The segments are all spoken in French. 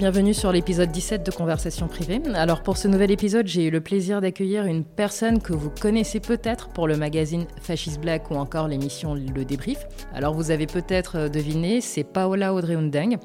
Bienvenue sur l'épisode 17 de Conversation privée. Alors pour ce nouvel épisode, j'ai eu le plaisir d'accueillir une personne que vous connaissez peut-être pour le magazine Fascist Black ou encore l'émission Le Débrief. Alors vous avez peut-être deviné, c'est Paola Audrey Undeng.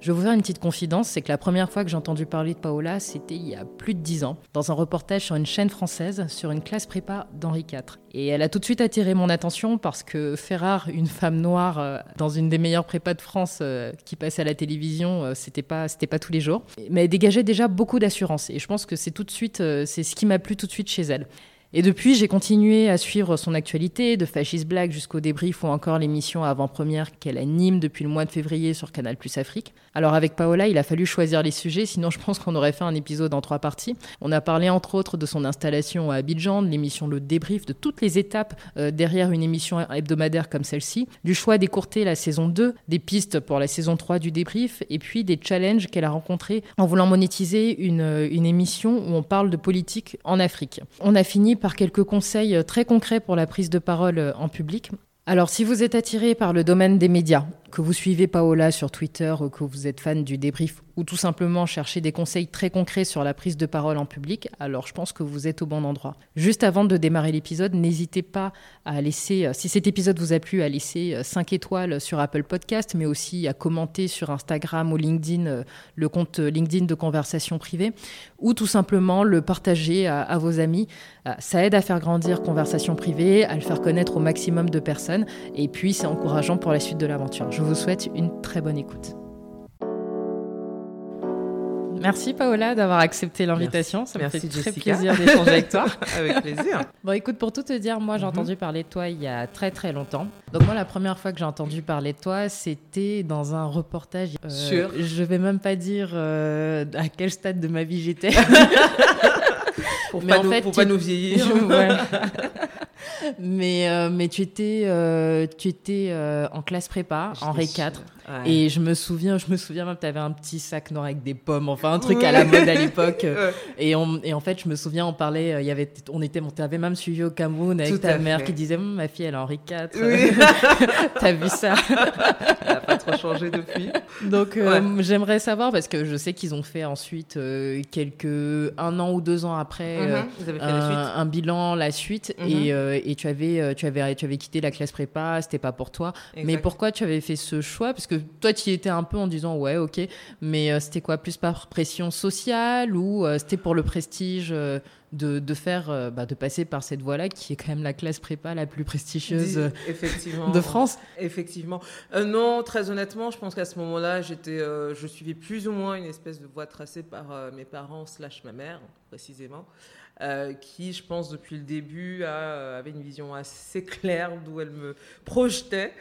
Je vais vous faire une petite confidence, c'est que la première fois que j'ai entendu parler de Paola, c'était il y a plus de dix ans, dans un reportage sur une chaîne française, sur une classe prépa d'Henri IV. Et elle a tout de suite attiré mon attention parce que faire une femme noire euh, dans une des meilleures prépas de France euh, qui passait à la télévision, euh, c'était pas, c'était pas tous les jours. Mais elle dégageait déjà beaucoup d'assurance. Et je pense que c'est tout de suite, c'est ce qui m'a plu tout de suite chez elle. Et depuis, j'ai continué à suivre son actualité, de Fascist Black jusqu'au débrief ou encore l'émission avant-première qu'elle anime depuis le mois de février sur Canal Plus Afrique. Alors avec Paola, il a fallu choisir les sujets, sinon je pense qu'on aurait fait un épisode en trois parties. On a parlé entre autres de son installation à Abidjan, de l'émission Le Débrief, de toutes les étapes euh, derrière une émission hebdomadaire comme celle-ci, du choix d'écourter la saison 2, des pistes pour la saison 3 du débrief, et puis des challenges qu'elle a rencontrés en voulant monétiser une, une émission où on parle de politique en Afrique. On a fini par quelques conseils euh, très concrets pour la prise de parole euh, en public. Alors, si vous êtes attiré par le domaine des médias, que vous suivez Paola sur Twitter que vous êtes fan du débrief ou tout simplement chercher des conseils très concrets sur la prise de parole en public, alors je pense que vous êtes au bon endroit. Juste avant de démarrer l'épisode, n'hésitez pas à laisser, euh, si cet épisode vous a plu, à laisser 5 étoiles sur Apple Podcast, mais aussi à commenter sur Instagram ou LinkedIn, le compte LinkedIn de conversation privée, ou tout simplement le partager à, vos amis. Euh, ça aide à faire grandir Conversation privée, à le faire connaître au maximum de personnes, et puis c'est encourageant pour la suite de l'aventure. Je vous souhaite une très bonne écoute. Merci Paola d'avoir accepté l'invitation. Ça me fait très plaisir d'échanger avec toi. avec plaisir. Bon, écoute, pour tout te dire, moi j'ai mhm. entendu parler de toi il y a très très longtemps. Donc moi, la première fois que j'ai entendu parler de toi, c'était dans un reportage. Euh, Sûr. Je vais même pas dire euh, à quel stade de ma vie j'étais. pour Mais pas, nous, fait, pas nous vieillir. mais, euh, mais tu étais, euh, tu étais euh, en classe prépa, en Ré 4. Et je me souviens, je me souviens même, tu avais un petit sac noir avec des pommes, enfin un truc à la mode à l'époque. et, et en fait, je me souviens, on parlait, il y avait, on était, on t'avait même suivi au Cameroun avec ta mère qui disait, hum, ma fille, elle est Henri IV. Oui. T'as vu ça? Elle n'a pas trop changé depuis. Donc, j'aimerais savoir, parce que je sais qu'ils ont fait ensuite, quelques, un an ou deux ans après, mm-hmm. un, bilan, la suite. Et, et, tu avais, tu avais, tu avais quitté la classe prépa, c'était pas pour toi. Mais pourquoi tu avais fait ce choix? Parce que toi, tu y étais un peu en disant ouais, ok, mais euh, c'était quoi Plus par pression sociale ou euh, c'était pour le prestige euh, de, de, faire, bah, de passer par cette voie-là qui est quand même la classe prépa la plus prestigieuse Effectivement. de France? Effectivement. non, très honnêtement, je pense qu'à ce moment-là, j'étais, je suivais plus ou moins une espèce de voie tracée par mes parents slash ma mère, précisément. qui, je pense, depuis le début, a, avait une vision assez claire d'où elle me projetait.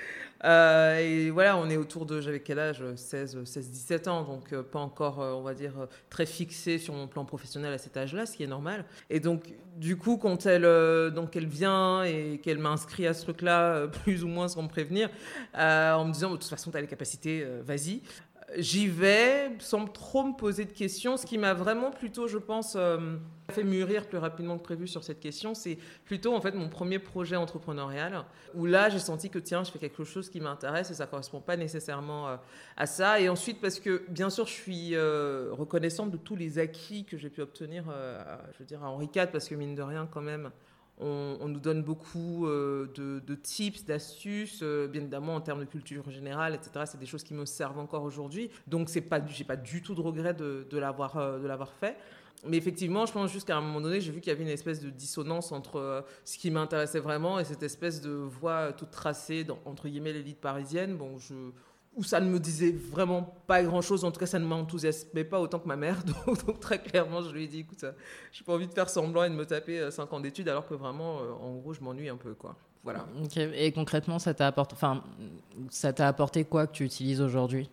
Euh, et voilà, on est autour de, j'avais quel âge? 16, 16, 17 ans, donc euh, pas encore, euh, on va dire, très fixé sur mon plan professionnel à cet âge-là, ce qui est normal. Et donc, du coup, quand elle, donc elle vient et qu'elle m'inscrit à ce truc-là, plus ou moins sans me prévenir, en me disant, de toute façon, tu as les capacités, vas-y j'y vais sans trop me poser de questions. Ce qui m'a vraiment plutôt, je pense, euh, fait mûrir plus rapidement que prévu sur cette question, c'est plutôt en fait mon premier projet entrepreneurial où là j'ai senti que tiens, je fais quelque chose qui m'intéresse et ça correspond pas nécessairement euh, à ça. Et ensuite parce que bien sûr je suis euh, reconnaissante de tous les acquis que j'ai pu obtenir, je veux dire à Henri IV parce que mine de rien quand même. On, nous donne beaucoup euh, de, tips, d'astuces, euh, bien évidemment en termes de culture générale, etc. C'est des choses qui me servent encore aujourd'hui. Donc c'est pas, j'ai pas du tout de regret de, l'avoir, euh, de l'avoir fait. Mais effectivement, je pense jusqu'à un moment donné, j'ai vu qu'il y avait une espèce de dissonance entre ce qui m'intéressait vraiment et cette espèce de voie toute tracée entre guillemets l'élite parisienne. Bon, je, où ça ne me disait vraiment pas grand-chose. En tout cas, ça ne m'enthousiasmait pas autant que ma mère. Donc, très clairement, je lui ai dit, écoute, j'ai pas envie de faire semblant et de me taper 5 euh, ans d'études alors que vraiment, euh, en gros, je m'ennuie un peu, quoi. Voilà. Et concrètement, ça t'a apporté, enfin, ça t'a apporté quoi que tu utilises aujourd'hui?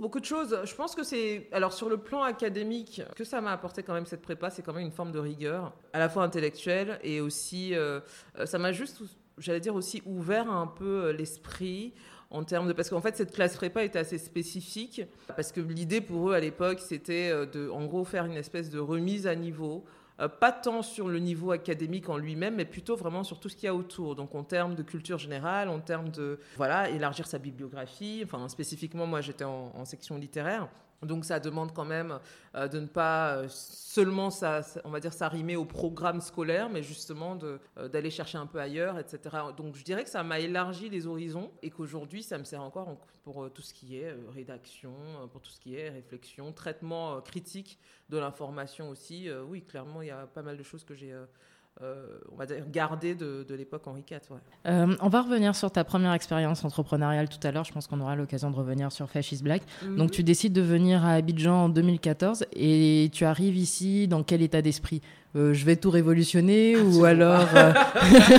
Beaucoup de choses. Je pense que c'est. Alors, sur le plan académique, que ça m'a apporté quand même cette prépa, c'est quand même une forme de rigueur, à la fois intellectuelle et aussi. Euh, ça m'a juste, j'allais dire aussi, ouvert un peu l'esprit en termes de parce qu'en fait cette classe prépa était assez spécifique parce que l'idée pour eux à l'époque c'était euh, de en gros faire une espèce de remise à niveau euh, pas tant sur le niveau académique en lui-même, mais plutôt vraiment sur tout ce qu'il y a autour. Donc en termes de culture générale, en termes de voilà élargir sa bibliographie. Enfin spécifiquement, moi j'étais en, section littéraire, donc ça demande quand même euh, de ne pas euh, seulement, ça, on va dire, s'arrimer au programme scolaire, mais justement euh, d'aller chercher un peu ailleurs, etc. Donc je dirais que ça m'a élargi les horizons et qu'aujourd'hui ça me sert encore pour tout ce qui est rédaction, pour tout ce qui est réflexion, traitement critique de l'information aussi. oui, clairement, il y a pas mal de choses que j'ai euh, on va dire, gardé de, l'époque Henri IV. Euh, on va revenir sur ta première expérience entrepreneuriale tout à l'heure. Je pense qu'on aura l'occasion de revenir sur Fascist Black. Mhm. Donc, tu décides de venir à Abidjan en 2014 et tu arrives ici dans quel état d'esprit? Euh, je vais tout révolutionner ou alors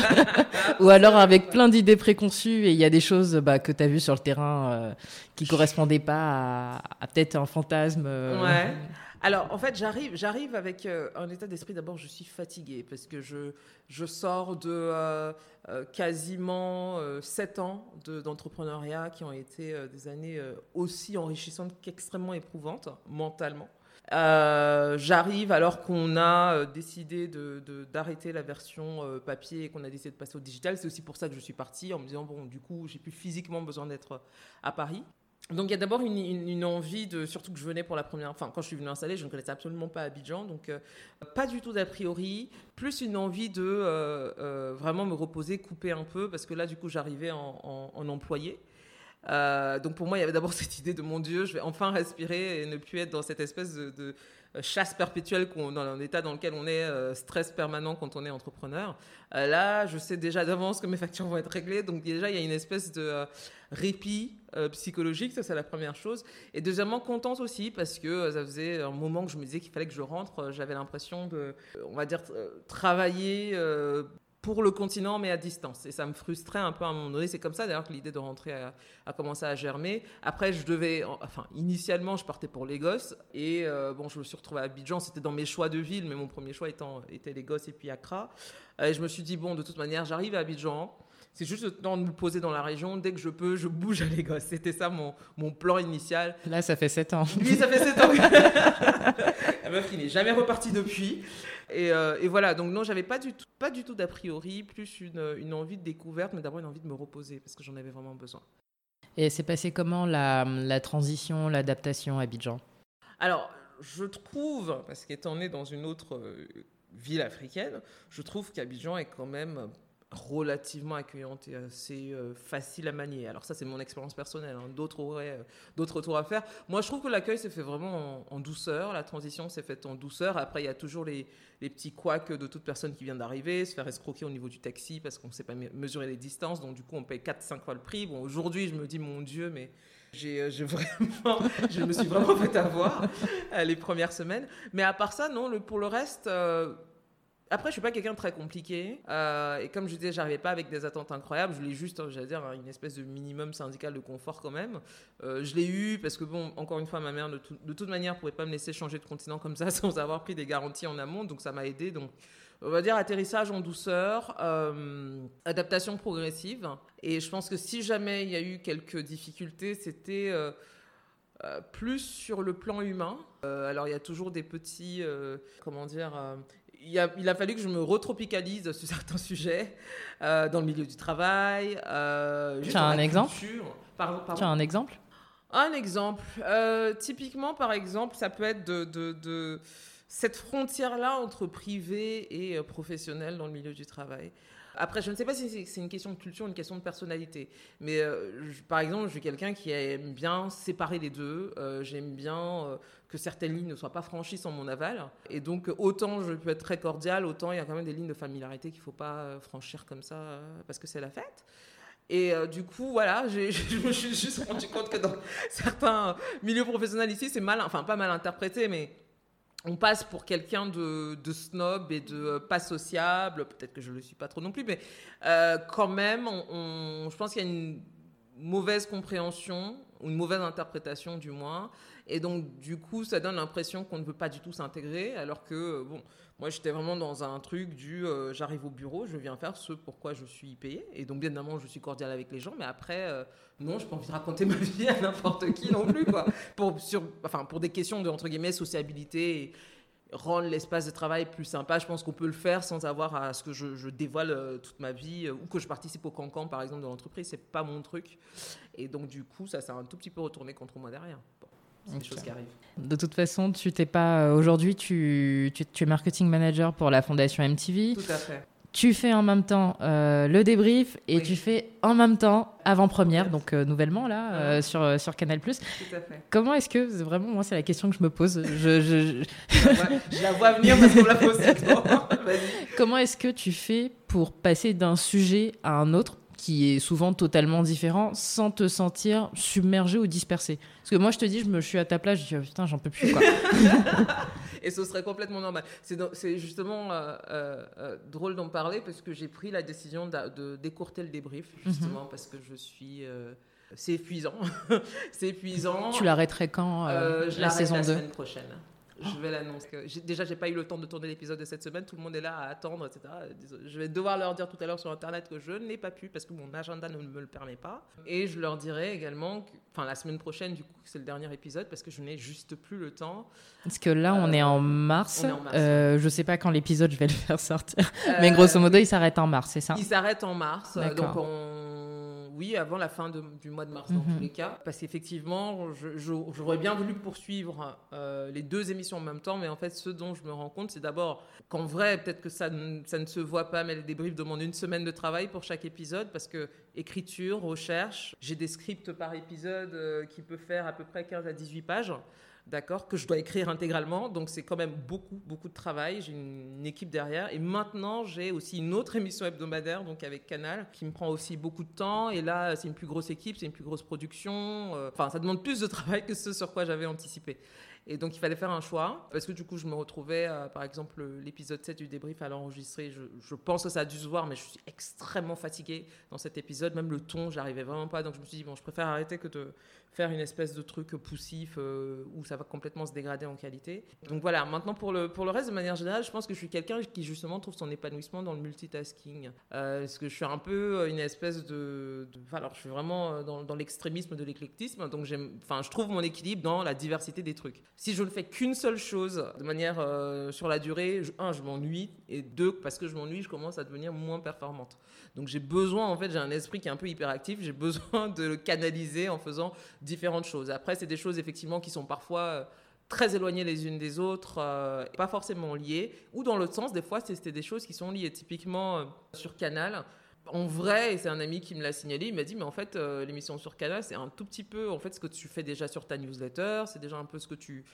ou alors avec plein d'idées préconçues et il y a des choses bah, que tu as vues sur le terrain qui correspondaient pas à, peut-être un fantasme. Ouais. Alors, en fait, j'arrive, j'arrive avec euh, un état d'esprit. D'abord, je suis fatiguée parce que je, je sors de euh, euh, quasiment sept ans d'entrepreneuriat qui ont été des années aussi enrichissantes qu'extrêmement éprouvantes mentalement. J'arrive alors qu'on a décidé d'arrêter de, la version papier et qu'on a décidé de passer au digital. C'est aussi pour ça que je suis partie en me disant bon, du coup, j'ai plus physiquement besoin d'être à Paris. Donc il y a d'abord une, envie de, surtout que je venais pour la première, enfin quand je suis venue installer, je ne connaissais absolument pas Abidjan, donc euh, pas du tout d'a priori, plus une envie de euh, euh, vraiment me reposer, couper un peu, parce que là du coup j'arrivais en, employé. donc pour moi il y avait d'abord cette idée de mon Dieu, je vais enfin respirer et ne plus être dans cette espèce de, chasse perpétuelle dans un état dans lequel on est stress permanent quand on est entrepreneur. là je sais déjà d'avance que mes factures vont être réglées, donc déjà il y a une espèce de répit euh, psychologique, ça c'est la première chose. Et deuxièmement, contente aussi parce que euh, ça faisait un moment que je me disais qu'il fallait que je rentre. Euh, j'avais l'impression de, on va dire, travailler pour le continent, mais à distance. Et ça me frustrait un peu à un moment donné. C'est comme ça d'ailleurs que l'idée de rentrer a, commencé à germer. Après, je devais, enfin, initialement, je partais pour Lagos. Et bon, je me suis retrouvée à Abidjan. C'était dans mes choix de ville, mais mon premier choix étant, était Lagos et puis Accra. Et je me suis dit, bon, de toute manière, j'arrive à Abidjan. C'est juste le temps de me poser dans la région. Dès que je peux, je bouge à Lagos. C'était ça mon, mon plan initial. Là, ça fait 7 ans. Oui, ça fait 7 ans. La meuf qui n'est jamais repartie depuis. Et, euh, et, voilà, donc non, j'avais pas du tout, pas du tout d'a priori, plus une, une, envie de découverte, mais d'abord une envie de me reposer parce que j'en avais vraiment besoin. Et c'est passé comment la, la transition, l'adaptation à Abidjan? Alors, je trouve, parce qu'étant né dans une autre euh, ville africaine, je trouve qu'Abidjan est quand même relativement accueillante et assez euh, facile à manier. Alors ça, c'est mon expérience personnelle. Hein. D'autres auraient euh, d'autres tours à faire. Moi, je trouve que l'accueil s'est fait vraiment en, douceur. La transition s'est faite en douceur. Après, il y a toujours les, les petits couacs de toute personne qui vient d'arriver, se faire escroquer au niveau du taxi parce qu'on ne sait pas mesurer les distances. Donc, du coup, on paye 4-5 fois le prix. Bon, aujourd'hui, je me dis, mon Dieu, mais j'ai euh, vraiment, je me suis vraiment fait avoir les premières semaines. Mais à part ça, non, pour le reste... Après, je suis pas quelqu'un de très compliqué. Euh, et comme je disais, j'arrivais pas avec des attentes incroyables. Je l'ai juste, hein, j'allais dire, une espèce de minimum syndical de confort quand même. Euh, je l'ai eu parce que, bon, encore une fois, ma mère, de, toute manière, pouvait pas me laisser changer de continent comme ça sans avoir pris des garanties en amont. Donc, ça m'a aidé. Donc, on va dire atterrissage en douceur, euh, adaptation progressive. Et je pense que si jamais il y a eu quelques difficultés, c'était plus sur le plan humain. alors il y a toujours des petits, comment dire, il a, il a, fallu que je me retropicalise sur certains sujets, euh, dans le milieu du travail. Euh, tu as un exemple Tu as un exemple? Un exemple. Euh, typiquement, par exemple, ça peut être de, de, de cette frontière-là entre privé et professionnel dans le milieu du travail. Après, je ne sais pas si c'est une question de culture, une question de personnalité. Mais euh, par exemple, je suis quelqu'un qui aime bien séparer les deux. Euh, j'aime bien euh, que certaines lignes ne soient pas franchies sans mon aval. Et donc, autant je peux être très cordial, autant il y a quand même des lignes de familiarité qu'il ne faut pas franchir comme ça parce que c'est la fête. Et du coup, voilà, je me suis juste rendu compte que dans certains milieux professionnels ici, c'est mal, enfin pas mal interprété, mais on passe pour quelqu'un de, snob et de euh, pas sociable, peut-être que je ne le suis pas trop non plus, mais euh, quand même, je pense qu'il y a une mauvaise compréhension une mauvaise interprétation du moins. Et donc, du coup, ça donne l'impression qu'on ne veut pas du tout s'intégrer, alors que, bon, moi, j'étais vraiment dans un truc du euh, j'arrive au bureau, je viens faire ce pourquoi je suis payé. Et donc, bien évidemment, je suis cordial avec les gens, mais après, euh, non, je n'ai pas envie de raconter ma vie à n'importe qui non plus, quoi. Pour, sur, enfin, pour des questions de, entre guillemets, sociabilité. Et, rendre l'espace de travail plus sympa. Je pense qu'on peut le faire sans avoir à ce que je, dévoile euh, toute ma vie ou que je participe au cancan, par exemple, de l'entreprise. C'est pas mon truc. Et donc, du coup, ça s'est un tout petit peu retourné contre moi derrière. C'est des choses qui arrivent. De toute façon, tu t'es pas. Euh, aujourd'hui, tu, tu, es marketing manager pour la fondation MTV. Tout à fait. Tu fais en même temps euh, le débrief et tu fais en même temps avant-première, donc euh, nouvellement là, sur, sur Canal. Tout à fait. Comment est-ce que, vraiment, moi, c'est la question que je me pose. Je, je, je... la vois venir parce qu'on la pose Comment est-ce que tu fais pour passer d'un sujet à un autre qui est souvent totalement différent sans te sentir submergé ou dispersé? Parce que moi, je te dis, je me suis à ta place, je dis, oh, putain, j'en peux plus. Quoi. et ce serait complètement normal. C'est justement euh, euh, euh, drôle d'en parler parce que j'ai pris la décision de, décourter le débrief, mhm. justement, parce que je suis. c'est épuisant. c'est épuisant. Tu l'arrêterais quand la saison la semaine prochaine. Je vais l'annoncer. Déjà, j'ai pas eu le temps de tourner l'épisode de cette semaine. Tout le monde est là à attendre, etc. Je vais devoir leur dire tout à l'heure sur Internet que je n'ai pas pu parce que mon agenda ne me le permet pas. Et je leur dirai également, que, enfin la semaine prochaine, du coup, c'est le dernier épisode parce que je n'ai juste plus le temps. Parce que là, on est en mars. Euh, je sais pas quand l'épisode je vais le faire sortir, mais grosso modo, il s'arrête en mars, c'est ça? Il s'arrête en mars. Donc on oui, avant la fin du mois de mars dans tous mhm. les cas. Parce qu'effectivement, j'aurais bien voulu poursuivre euh, les deux émissions en même temps, mais en fait, ce dont je me rends compte, c'est d'abord qu'en vrai, peut-être que ça, ça ne se voit pas, mais les débriefs demandent une semaine de travail pour chaque épisode, parce que écriture, recherche, j'ai des scripts par épisode euh, qui peuvent faire à peu près 15 à 18 pages d'accord, que je dois écrire intégralement. Donc c'est quand même beaucoup, beaucoup de travail. J'ai une, équipe derrière. Et maintenant, j'ai aussi une autre émission hebdomadaire, donc avec Canal, qui me prend aussi beaucoup de temps. Et là, c'est une plus grosse équipe, c'est une plus grosse production. Euh, enfin, ça demande plus de travail que ce sur quoi j'avais anticipé. Et donc, il fallait faire un choix. Parce que du coup, je me retrouvais, par exemple, l'épisode 7 du débrief à l'enregistrer. Je, je, pense que ça a dû se voir, mais je suis extrêmement fatiguée dans cet épisode. Même le ton, j'arrivais vraiment pas. Donc, je me suis dit, bon, je préfère arrêter que de faire une espèce de truc poussif euh, où ça va complètement se dégrader en qualité. Donc voilà, maintenant pour le, pour le reste, de manière générale, je pense que je suis quelqu'un qui justement trouve son épanouissement dans le multitasking. Euh, parce que je suis un peu euh, une espèce de... alors je suis vraiment dans, dans l'extrémisme de l'éclectisme, donc je trouve mon équilibre dans la diversité des trucs. Si je ne fais qu'une seule chose de manière sur la durée, un, je m'ennuie, et deux, parce que je m'ennuie, je commence à devenir moins performante. Donc j'ai besoin, en fait, j'ai un esprit qui est un peu hyperactif, j'ai besoin de le canaliser en faisant différentes choses. Après, c'est des choses effectivement qui sont parfois euh, très éloignées les unes des autres, euh, pas forcément liées, ou dans l'autre sens, des fois, c'était des choses qui sont liées. Typiquement, euh, sur Canal, en vrai, et c'est un ami qui me l'a signalé, il m'a dit, mais en fait, l'émission sur Canal, c'est un tout petit peu, en fait, ce que tu fais déjà sur ta newsletter, c'est déjà un peu ce que tu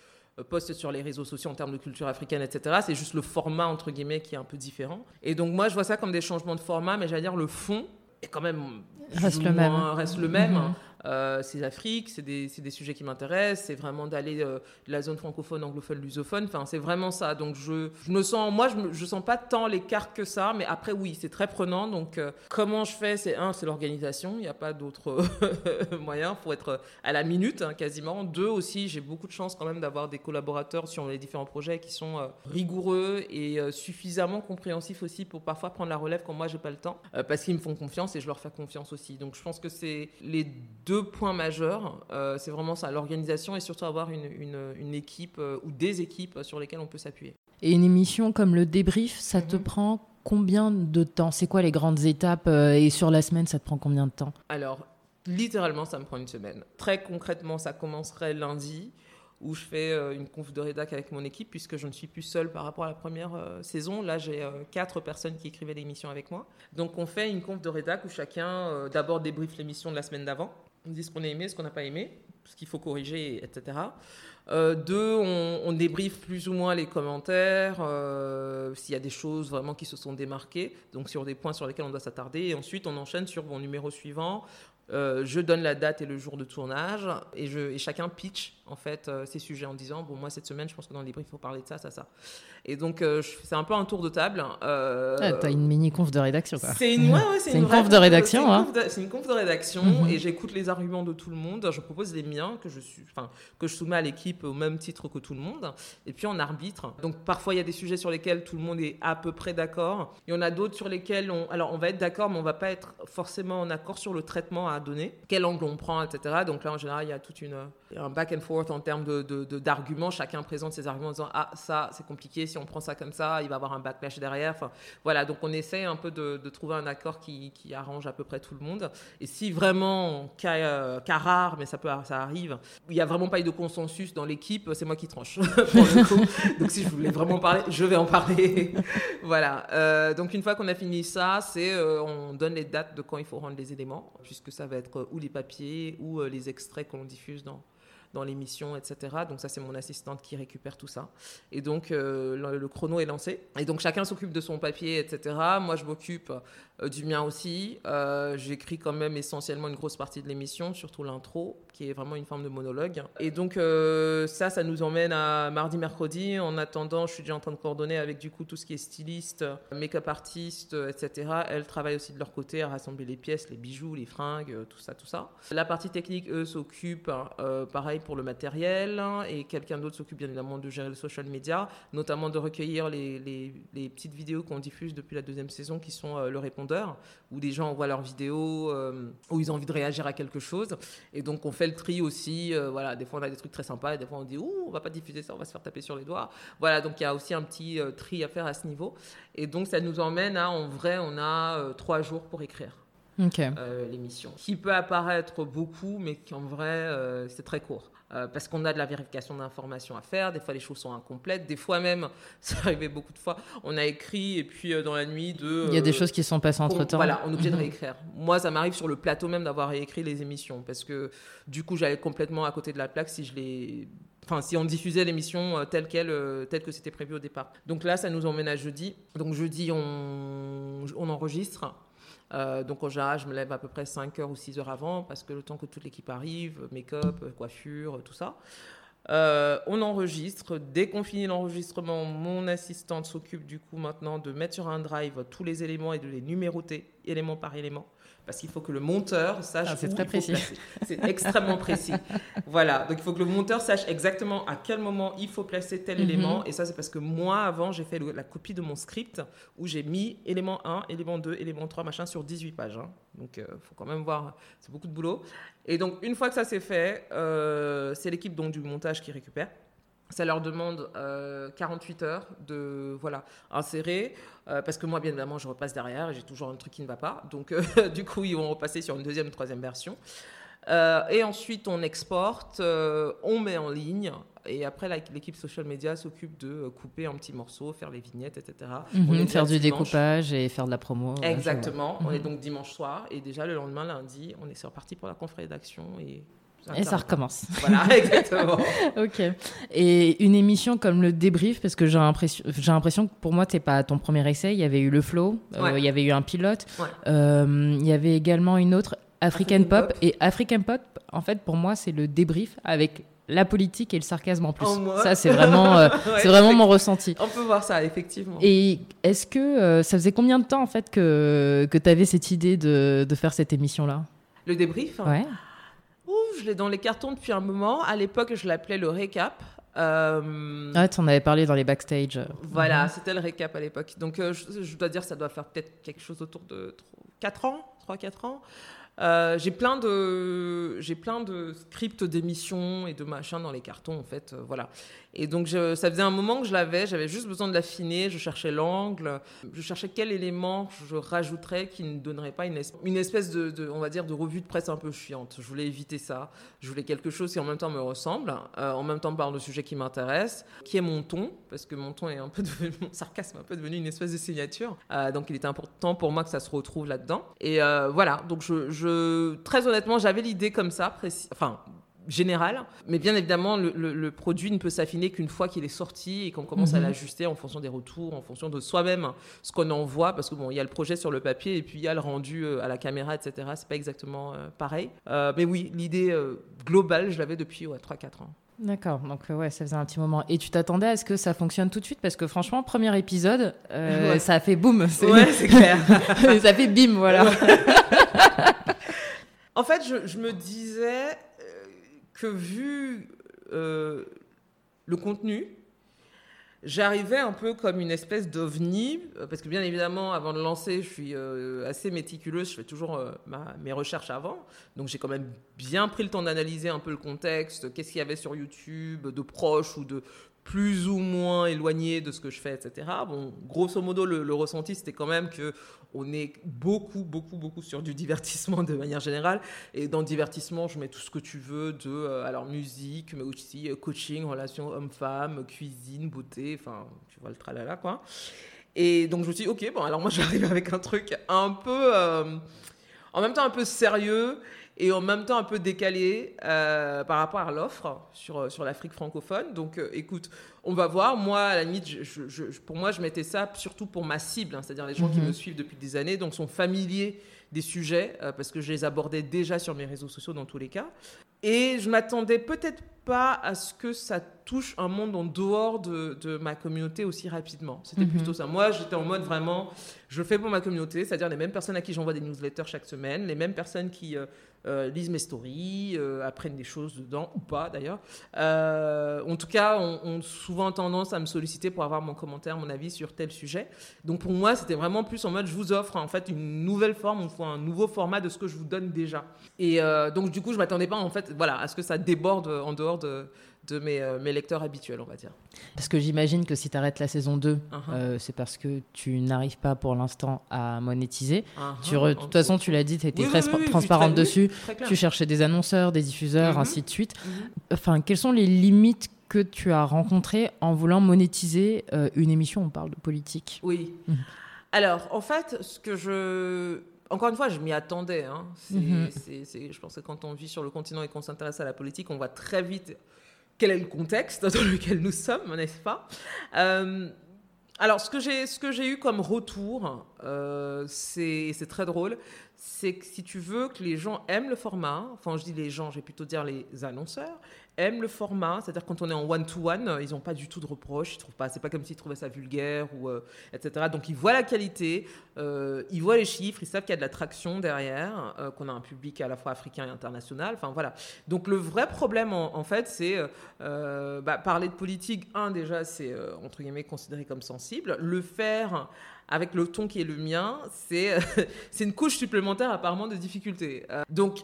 postes sur les réseaux sociaux en termes de culture africaine, etc. C'est juste le format, entre guillemets, qui est un peu différent. Et donc, moi, je vois ça comme des changements de format, mais j'allais dire, le fond est quand même reste le même. Reste le même. Mhm. Euh, c'est l'Afrique, c'est des, des, sujets qui m'intéressent, c'est vraiment d'aller euh, de la zone francophone, anglophone, lusophone, enfin c'est vraiment ça. Donc je, je, me sens, moi je, me, je sens pas tant l'écart que ça, mais après oui, c'est très prenant. Donc euh, comment je fais? C'est un, c'est l'organisation, il n'y a pas d'autre moyen, faut être à la minute hein, quasiment. Deux aussi, j'ai beaucoup de chance quand même d'avoir des collaborateurs sur les différents projets qui sont rigoureux et suffisamment compréhensifs aussi pour parfois prendre la relève quand moi j'ai pas le temps, parce qu'ils me font confiance et je leur fais confiance aussi. Donc je pense que c'est les deux points majeurs. Euh, c'est vraiment ça, l'organisation et surtout avoir une, une, équipe euh, ou des équipes sur lesquelles on peut s'appuyer. Et une émission comme le débrief, ça te mhm. prend combien de temps? C'est quoi les grandes étapes euh, Et sur la semaine, ça te prend combien de temps? Alors, littéralement, ça me prend une semaine. Très concrètement, ça commencerait lundi où je fais une conf de rédac avec mon équipe, puisque je ne suis plus seule par rapport à la première saison. Là, j'ai quatre personnes qui écrivaient l'émission avec moi. Donc, on fait une conf de rédac où chacun d'abord débriefe l'émission de la semaine d'avant, on dit ce qu'on a aimé, ce qu'on n'a pas aimé, ce qu'il faut corriger, etc. Euh, deux, on, on, débriefe plus ou moins les commentaires, euh, s'il y a des choses vraiment qui se sont démarquées, donc sur des points sur lesquels on doit s'attarder. Et ensuite, on enchaîne sur mon numéro suivant. Euh, je donne la date et le jour de tournage et, je, et chacun pitch en fait ces sujets en disant bon moi cette semaine je pense que dans les briefs il faut parler de ça ça ça. Et donc c'est un peu un tour de table euh, ah, t'as une mini conf de rédaction quoi c'est une, ouais, c'est une, conf de rédaction hein. c'est une conf de rédaction et j'écoute les arguments de tout le monde. Je propose les miens que je suis enfin que je soumets à l'équipe au même titre que tout le monde et puis on arbitre. Donc parfois il y a des sujets sur lesquels tout le monde est à peu près d'accord. Il y en a d'autres sur lesquels on alors on va être d'accord mais on va pas être forcément en accord sur le traitement à donner. Quel angle on prend etc donc là en général il y a toute une un back and forth en termes de, d'arguments. Chacun présente ses arguments en disant Ah, ça, c'est compliqué. Si on prend ça comme ça, il va avoir un backlash derrière. Enfin, voilà. Donc, on essaie un peu de, trouver un accord qui, arrange à peu près tout le monde. Et si vraiment, cas, euh, rare, mais ça, peut, ça arrive, il n'y a vraiment pas eu de consensus dans l'équipe, c'est moi qui tranche. Donc, si je voulais vraiment parler, je vais en parler. voilà. Euh, donc, une fois qu'on a fini ça, c'est euh, on donne les dates de quand il faut rendre les éléments, puisque ça va être ou les papiers ou les extraits qu'on diffuse dans dans l'émission, etc. Donc ça, c'est mon assistante qui récupère tout ça. Et donc, euh, le, chrono est lancé. Et donc, chacun s'occupe de son papier, etc. Moi, je m'occupe du mien aussi. Euh, j'écris quand même essentiellement une grosse partie de l'émission, surtout l'intro, qui est vraiment une forme de monologue. Et donc, ça, ça nous emmène à mardi, mercredi. En attendant, je suis déjà en train de coordonner avec, du coup, tout ce qui est styliste, make-up artiste, etc. Elles travaillent aussi de leur côté à rassembler les pièces, les bijoux, les fringues, tout ça, tout ça. La partie technique, eux, s'occupent, pareil, pour le matériel et quelqu'un d'autre s'occupe bien évidemment de gérer le social media, notamment de recueillir les, les, petites vidéos qu'on diffuse depuis la deuxième saison qui sont euh, le où des gens envoient leurs vidéos, euh, où ils ont envie de réagir à quelque chose. Et donc on fait le tri aussi. Euh, voilà, des fois on a des trucs très sympas et des fois on dit ouh on va pas diffuser ça, on va se faire taper sur les doigts. Voilà, donc il y a aussi un petit tri à faire à ce niveau. Et donc ça nous emmène à en vrai on a trois jours pour écrire. Euh, l'émission. Qui peut apparaître beaucoup, mais qui en vrai, euh, c'est très court. Euh, parce qu'on a de la vérification d'informations à faire, des fois les choses sont incomplètes, des fois même, ça arrivait beaucoup de fois, on a écrit et puis dans la nuit de... Il y a des choses qui sont passées entre-temps. Voilà, on est obligé de mhm. réécrire. Moi, ça m'arrive sur le plateau même d'avoir réécrit les émissions, parce que du coup, j'allais complètement à côté de la plaque si je les enfin si on diffusait l'émission telle qu'elle, telle que c'était prévu au départ. Donc là, ça nous emmène à jeudi. Donc jeudi, on, on enregistre. Euh, donc en général, je me lève à peu près 5 heures ou 6 heures avant parce que le temps que toute l'équipe arrive, make-up, coiffure, tout ça. Euh, on enregistre. Dès qu'on finit l'enregistrement, mon assistante s'occupe du coup maintenant de mettre sur un drive tous les éléments et de les numéroter élément par élément parce qu'il faut que le monteur sache. Ah, c'est très précis. C'est extrêmement précis. Voilà. Donc il faut que le monteur sache exactement à quel moment il faut placer tel mhm. élément. Et ça, c'est parce que moi, avant, j'ai fait la copie de mon script où j'ai mis élément 1, élément 2, élément 3, machin, sur 18 pages. Hein. Donc il euh, faut quand même voir. C'est beaucoup de boulot. Et donc une fois que ça c'est fait, euh, c'est l'équipe donc du montage qui récupère. Ça leur demande 48 euh, heures de voilà insérer euh, parce que moi bien évidemment je repasse derrière et j'ai toujours un truc qui ne va pas. Donc euh, du coup ils vont repasser sur une deuxième ou troisième version. Et ensuite on exporte on met en ligne et après l'équipe social media s'occupe de couper en petits morceaux faire les vignettes etc mhm, on faire du découpage et faire de la promo exactement. on est mhm. donc dimanche soir et déjà le lendemain lundi on est reparti pour la conférence d'action et et ça recommence. Voilà, exactement. ok. Et une émission comme le débrief, parce que j'ai l'impression, j'ai l'impression que pour moi, c'est pas ton premier essai. Il y avait eu le flow, euh, il y avait eu un pilote. Euh, il y avait également une autre, African, Pop. Et African Pop, en fait, pour moi, c'est le débrief avec la politique et le sarcasme en plus. ça, c'est vraiment, euh, c'est vraiment mon ressenti. On peut voir ça, effectivement. Et est-ce que ça faisait combien de temps, en fait, que, que tu avais cette idée de, de faire cette émission-là? Le débrief? Ouais je l'ai dans les cartons depuis un moment. À l'époque, je l'appelais le récap. Euh... Ah, tu en avais parlé dans les backstage. Voilà, mhm. c'était le récap à l'époque. Donc, euh, je, je, dois dire, ça doit faire peut-être quelque chose autour de 4 ans, 3-4 ans. Euh, j'ai plein de j'ai plein de scripts d'émissions et de machins dans les cartons en fait euh, voilà et donc ça faisait un moment que je l'avais j'avais juste besoin de l'affiner je cherchais l'angle je cherchais quel élément je rajouterais qui ne donnerait pas une, espèce de, on va dire de revue de presse un peu chiante. Je voulais éviter ça je voulais quelque chose qui en même temps me ressemble euh, en même temps parle de sujets qui m'intéressent qui est mon ton parce que mon ton est un peu devenu mon sarcasme est un peu devenu une espèce de signature donc il était important pour moi que ça se retrouve là dedans et voilà donc très honnêtement, j'avais l'idée comme ça, enfin générale, mais bien évidemment, le, produit ne peut s'affiner qu'une fois qu'il est sorti et qu'on commence à mhm. l'ajuster en fonction des retours, en fonction de soi-même, ce qu'on envoie, parce que bon, il y a le projet sur le papier et puis il y a le rendu euh, à la caméra, etc. C'est pas exactement euh, pareil, euh, mais oui, l'idée globale, je l'avais depuis 3-4 ans. D'accord, donc ouais, ça faisait un petit moment. Et tu t'attendais à ce que ça fonctionne tout de suite? Parce que franchement, premier épisode, ça a fait boum. Ouais, c'est clair. ça fait bim, voilà. en fait, je, je me disais que vu le contenu, J'arrivais un peu comme une espèce d'ovni, euh, parce que bien évidemment, avant de lancer, je suis euh, assez méticuleuse, je fais toujours euh, mes recherches avant. Donc j'ai quand même bien pris le temps d'analyser un peu le contexte, qu'est-ce qu'il y avait sur YouTube, de proches ou de plus ou moins éloignés de ce que je fais, etc. Bon, grosso modo, le, le ressenti, c'était quand même que on est beaucoup, beaucoup, beaucoup sur du divertissement de manière générale. Et dans le divertissement, je mets tout ce que tu veux de euh, alors musique, mais aussi euh, coaching, relations homme-femme, cuisine, beauté, enfin, tu vois le tralala, quoi. Et donc, je me suis dit, ok, bon, alors moi, j'arrive avec un truc un peu. Euh, en même temps, un peu sérieux et en même temps un peu décalé euh, par rapport à l'offre sur, euh, sur l'Afrique francophone. Donc euh, écoute, on va voir. Moi, à la limite, je, pour moi, je mettais ça surtout pour ma cible, hein, c'est-à-dire les gens qui mhm. me suivent depuis des années, donc sont familiers des sujets, parce que je les abordais déjà sur mes réseaux sociaux dans tous les cas. Et je m'attendais peut-être pas à ce que ça touche un monde en dehors de, de ma communauté aussi rapidement. C'était mhm. plutôt ça. Moi, j'étais en mode vraiment, je le fais pour ma communauté, c'est-à-dire les mêmes personnes à qui j'envoie des newsletters chaque semaine, les mêmes personnes qui euh, lisent mes stories, euh, apprennent des choses dedans, ou pas d'ailleurs. Euh, en tout cas, ont on souvent tendance à me solliciter pour avoir mon commentaire, mon avis sur tel sujet. Donc pour moi, c'était vraiment plus en mode, je vous offre en fait une nouvelle forme, on un nouveau format de ce que je vous donne déjà. Et donc du coup, je m'attendais pas en fait, voilà, à ce que ça déborde en dehors de, de euh, mes, lecteurs habituels, on va dire. Parce que j'imagine que si tu arrêtes la saison 2, uh-huh. euh, c'est parce que tu n'arrives pas pour l'instant à monétiser. Uh-huh. de toute façon, tu l'as dit, tu étais très transparente dessus. tu cherchais des annonceurs, des diffuseurs, mm-hmm. ainsi de suite. Mm-hmm. Enfin, quelles sont les limites que tu as rencontrées en voulant monétiser euh, une émission? On parle de politique. Oui. Mm-hmm. Alors, en fait, ce que je encore une fois, je m'y attendais. Hein. je pense que quand on vit sur le continent et qu'on s'intéresse à la politique, on voit très vite quel est le contexte dans lequel nous sommes, n'est-ce pas? Euh, Alors, ce que j'ai eu comme retour, euh, c'est très drôle, c'est que si tu veux que les gens aiment le format, enfin je dis les gens, je vais plutôt dire les annonceurs, aiment le format, c'est-à-dire quand on est en one-to-one, ils n'ont pas du tout de reproches, ils trouvent pas, c'est pas comme s'ils trouvaient ça vulgaire ou euh, etc. Donc ils voient la qualité, euh, ils voient les chiffres, ils savent qu'il y a de la traction derrière, euh, qu'on a un public à la fois africain et international. Enfin voilà. Donc le vrai problème en, fait, c'est bah, parler de politique. Un déjà, c'est entre guillemets considéré comme sensible. Le faire avec le ton qui est le mien, c'est c'est une couche supplémentaire apparemment de difficulté. donc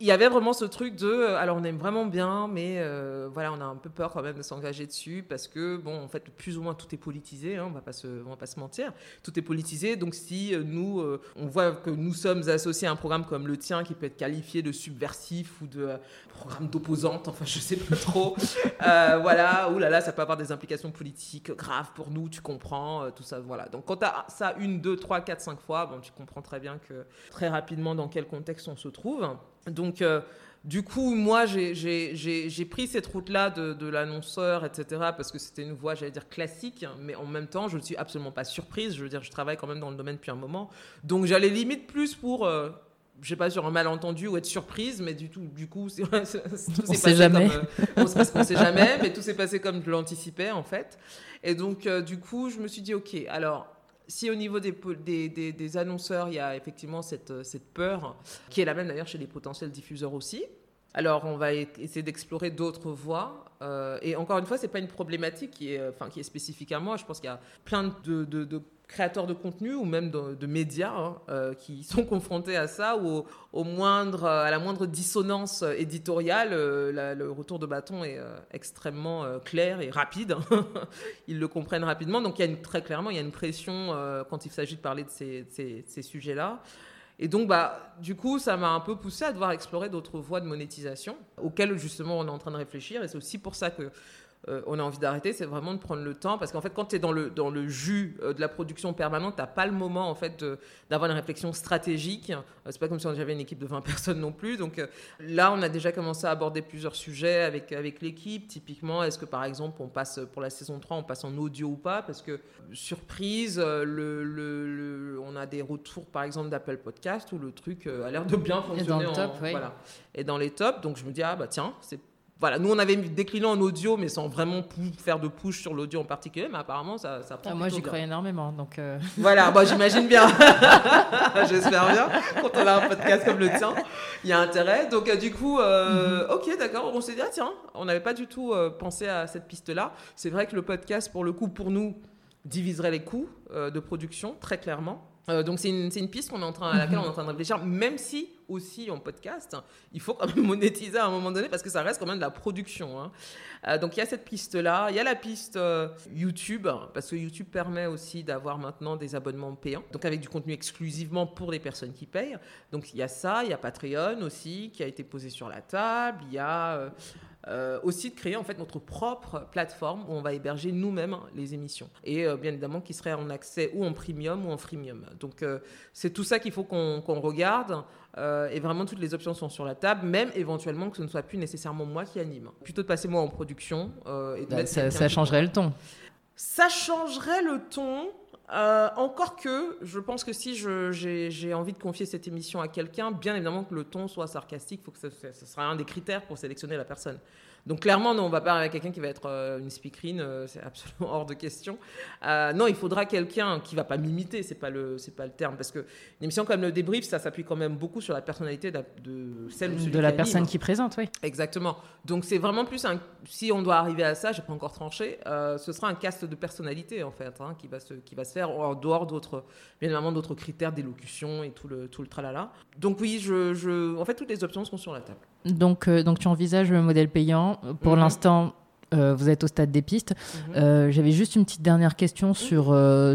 il y avait vraiment ce truc de euh, alors on aime vraiment bien mais euh, voilà on a un peu peur quand même de s'engager dessus parce que bon en fait plus ou moins tout est politisé hein, on va pas se on va pas se mentir. Tout est politisé donc si euh, nous on voit que nous sommes associés à un programme comme le tien qui peut être qualifié de subversif ou de programme d'opposante enfin je sais pas trop voilà ou là là ça peut avoir des implications politiques graves pour nous tu comprends tout ça voilà. Donc quand tu as ça une deux trois quatre cinq fois bon tu comprends très bien que très rapidement dans quel contexte on se trouve donc, euh, du coup, moi, j'ai pris cette route-là de, l'annonceur, etc., parce que c'était une voie, j'allais dire, classique, mais en même temps, je ne suis absolument pas surprise. Je veux dire, je travaille quand même dans le domaine depuis un moment. Donc, j'allais limite plus pour. Euh, je sais pas sur un malentendu ou être surprise, mais du tout, du coup, tout s'est passé jamais. comme euh, on, sait jamais, mais tout s'est passé comme je l'anticipais en fait. Et donc, du coup, je me suis dit, ok, alors si au niveau des, des, annonceurs, il y a effectivement cette, cette peur, qui est la même d'ailleurs chez les potentiels diffuseurs aussi, alors on va essayer d'explorer d'autres voies. Euh, et encore une fois, ce n'est pas une problématique qui est, enfin, qui est spécifique à moi. Je pense qu'il y a plein de créateurs de contenu ou même de, médias hein, euh, qui sont confrontés à ça ou au, moindre, à la moindre dissonance éditoriale, euh, le retour de bâton est euh, extrêmement clair et rapide. Ils le comprennent rapidement. Donc il y a une, très clairement, il y a une pression quand il s'agit de parler de ces, ces sujets-là. Et donc, bah, du coup, ça m'a un peu poussé à devoir explorer d'autres voies de monétisation auxquelles justement on est en train de réfléchir. Et c'est aussi pour ça que euh, on a envie d'arrêter, c'est vraiment de prendre le temps. Parce qu'en fait, quand tu es dans le, dans le jus euh, de la production permanente, tu n'as pas le moment en fait, d'avoir une réflexion stratégique. Euh, c'est pas comme si on avait une équipe de 20 personnes non plus. Donc là, on a déjà commencé à aborder plusieurs sujets avec, avec l'équipe. Typiquement, est-ce que par exemple, on passe pour la saison 3, on passe en audio ou pas? Parce que, surprise, le, on a des retours par exemple d'Apple Podcast où le truc a l'air de bien fonctionner. Et dans, le top, Et dans les tops. Donc je me dis, ah bah tiens, c'est voilà, nous on avait décliné en audio, mais sans vraiment faire de push sur l'audio en particulier, mais apparemment ça, ça prend. Ah, moi j'y crois énormément, donc. Euh. Voilà, bah, j'imagine bien. J'espère bien. Quand on a un podcast comme le tien, il y a intérêt. Donc euh, du coup, euh, mhm. ok, d'accord, on s'est dit ah, tiens, on n'avait pas du tout pensé à cette piste-là. C'est vrai que le podcast, pour le coup, pour nous, diviserait les coûts de production très clairement. Euh, donc c'est une, une, piste qu'on est en train, à laquelle on est en train de réfléchir, même si aussi en podcast, il faut quand même monétiser à un moment donné parce que ça reste quand même de la production. Hein. Euh, donc il y a cette piste-là, il y a la piste euh, YouTube, parce que YouTube permet aussi d'avoir maintenant des abonnements payants, donc avec du contenu exclusivement pour les personnes qui payent. Donc il y a ça, il y a Patreon aussi qui a été posé sur la table, il y a... Euh, aussi de créer en fait notre propre plateforme où on va héberger nous-mêmes les émissions et euh, bien évidemment qui serait en accès ou en premium ou en freemium. Donc euh, c'est tout ça qu'il faut qu'on regarde et vraiment toutes les options sont sur la table, même éventuellement que ce ne soit plus nécessairement moi qui anime. Plutôt de passer moi en production et bah, ça, ça changerait le ton. Ça changerait le ton. Euh, encore que, je pense que si j'ai envie de confier cette émission à quelqu'un, bien évidemment que le ton soit sarcastique, faut que ce, ce sera un des critères pour sélectionner la personne. Donc clairement, non, on va pas avec quelqu'un qui va être euh, une speakerine, euh, c'est absolument hors de question. Non, il faudra quelqu'un qui va pas m'imiter, c'est pas le c'est pas le terme, parce que une émission comme le débrief, ça s'appuie quand même beaucoup sur la personnalité de, celle de la personne qui présente, oui. Exactement. Donc c'est vraiment plus un, si on doit arriver à ça, j'ai pas encore tranché, ce sera un cast de personnalité en fait, hein, qui va se qui va se faire en dehors d'autres, bien évidemment d'autres critères d'élocution et tout le tout le tralala. Donc oui, je, je, en fait toutes les options sont sur la table. Donc, euh, donc tu envisages le modèle payant. Pour mhm. l'instant, euh, vous êtes au stade des pistes. Mhm. Euh, j'avais juste une petite dernière question mhm. sur,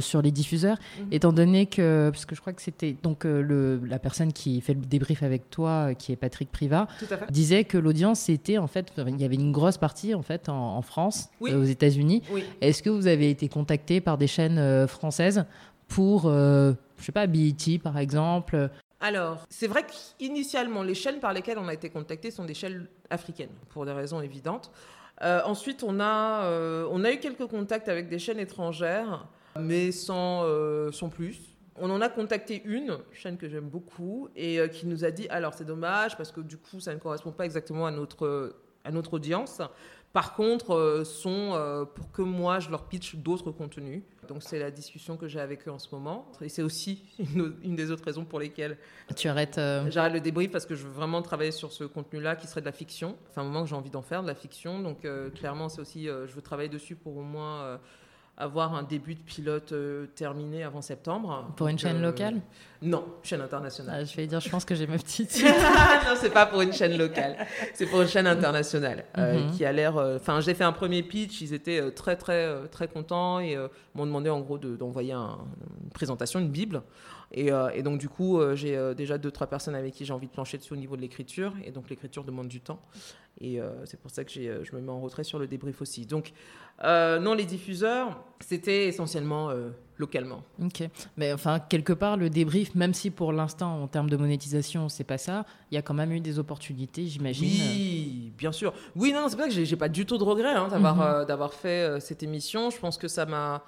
sur les diffuseurs, étant donné que, parce que je crois que c'était donc le, la personne qui fait le débrief avec toi, qui est Patrick Privat, disait que l'audience était en fait, il y avait une grosse partie en fait en, France, aux États-Unis. Est-ce que vous avez été contacté par des chaînes françaises pour, je sais pas, BET par exemple, alors, c'est vrai qu'initialement, les chaînes par lesquelles on a été contacté sont des chaînes africaines, pour des raisons évidentes. Euh, ensuite, on a, euh, on a eu quelques contacts avec des chaînes étrangères, mais sans, euh, sans plus. On en a contacté une, chaîne que j'aime beaucoup, et qui nous a dit alors c'est dommage parce que du coup ça ne correspond pas exactement à notre audience. Par contre, sont pour que moi je leur pitch d'autres contenus. Donc c'est la discussion que j'ai avec eux en ce moment. Et c'est aussi une, des autres raisons pour lesquelles tu arrêtes. Euh, j'arrête le débrief parce que je veux vraiment travailler sur ce contenu-là qui serait de la fiction. Enfin, un moment que j'ai envie d'en faire de la fiction. Donc euh, clairement, c'est aussi, euh, je veux travailler dessus pour au moins avoir un début de pilote euh, terminé avant septembre. Pour une chaîne euh, locale Non, chaîne internationale. Ah, je vais dire, je pense que j'ai ma petite. non, c'est pas pour une chaîne locale, c'est pour une chaîne internationale euh, mhm. qui a l'air. Enfin, j'ai fait un premier pitch, ils étaient très très très contents et m'ont demandé en gros d'envoyer une présentation, une bible. Et, et donc du coup, j'ai déjà deux trois personnes avec qui j'ai envie de plancher dessus au niveau de l'écriture et donc l'écriture demande du temps. Et c'est pour ça que je me mets en retrait sur le débrief aussi. Donc euh, non, les diffuseurs, c'était essentiellement euh, localement. Ok. Mais enfin, quelque part, le débrief, même si pour l'instant, en termes de monétisation, c'est pas ça, il y a quand même eu des opportunités, j'imagine. Oui, bien sûr. Oui, non, c'est pas que j'ai pas du tout de regret hein, d'avoir mhm. euh, fait cette émission. Je pense que ça m'a.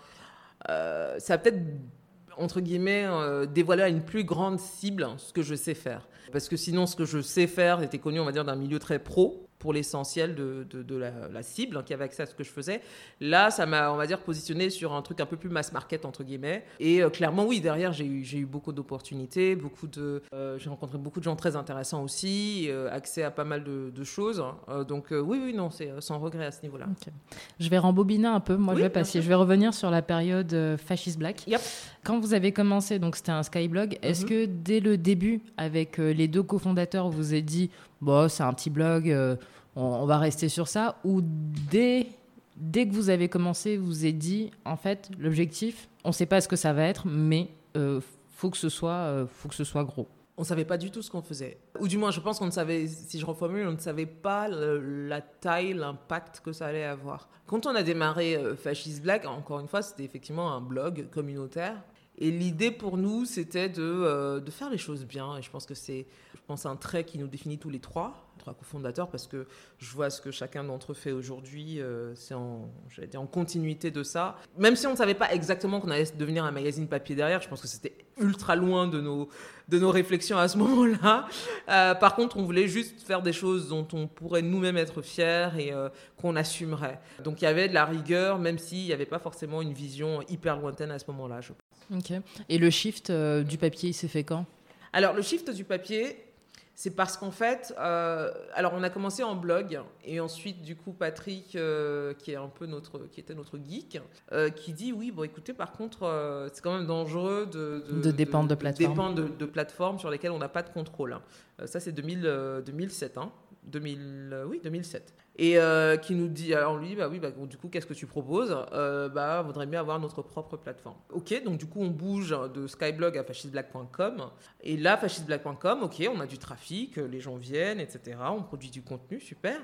ça a peut-être, entre guillemets, dévoilé à une plus grande cible ce que je sais faire. Parce que sinon, ce que je sais faire était connu, on va dire, d'un milieu très pro pour l'essentiel de, de, la, cible hein, qui avait accès à ce que je faisais. Là, ça m'a, on va dire, positionné sur un truc un peu plus mass market, entre guillemets. Et euh, clairement, oui, derrière, j'ai eu, j'ai eu beaucoup d'opportunités, beaucoup de, euh, j'ai rencontré beaucoup de gens très intéressants aussi, euh, accès à pas mal de, choses. Hein. donc, oui, oui, non, c'est sans regret à ce niveau-là. Je vais rembobiner un peu. Moi, je vais passer. Je vais revenir sur la période fasciste black. Quand vous avez commencé, donc c'était un Skyblog, est-ce mhm. que dès le début, avec les deux cofondateurs, vous avez dit bon, c'est un petit blog, euh, on, va rester sur ça Ou dès, dès que vous avez commencé, vous êtes dit, en fait, l'objectif, on ne sait pas ce que ça va être, mais euh, faut que ce soit, euh, faut que ce soit gros. On ne savait pas du tout ce qu'on faisait. Ou du moins, je pense qu'on ne savait, si je reformule, on ne savait pas la taille, l'impact que ça allait avoir. Quand on a démarré Fascist Black, encore une fois, c'était effectivement un blog communautaire. Et l'idée pour nous, c'était de, de, faire les choses bien. Et je pense que c'est pense, un trait qui nous définit tous les trois. trois cofondateurs, parce que je vois ce que chacun d'entre eux fait aujourd'hui. euh, c'est en, j'allais dire, en continuité de ça. Même si on ne savait pas exactement qu'on allait devenir un magazine papier derrière, je pense que c'était ultra loin de nos, de nos réflexions à ce moment-là. Euh, par contre, on voulait juste faire des choses dont on pourrait nous-mêmes être fiers et euh, qu'on assumerait. Donc il y avait de la rigueur, même s'il n'y avait pas forcément une vision hyper lointaine à ce moment-là. Je Ok. Et le shift du papier, il s'est fait quand? Alors, le shift du papier, c'est parce qu'en fait, euh, alors on a commencé en blog et ensuite, du coup, Patrick, euh, qui est un peu notre, qui était notre geek, euh, qui dit oui, bon, écoutez, par contre, c'est quand même dangereux de, De dépendre de plateformes. dépendre de, de plateformes sur lesquelles on n'a pas de contrôle. hein. Ça, c'est 2000, euh, 2007, hein. 2000, euh, oui, 2007. Et euh, qui nous dit, alors lui, bah oui, bah, du coup, qu'est-ce que tu proposes? Euh, Bah, on voudrait bien avoir notre propre plateforme. Ok, donc du coup, on bouge de Skyblog à fascistblack.com. Et là, fascistblack.com, ok, on a du trafic, les gens viennent, etc. On produit du contenu, super.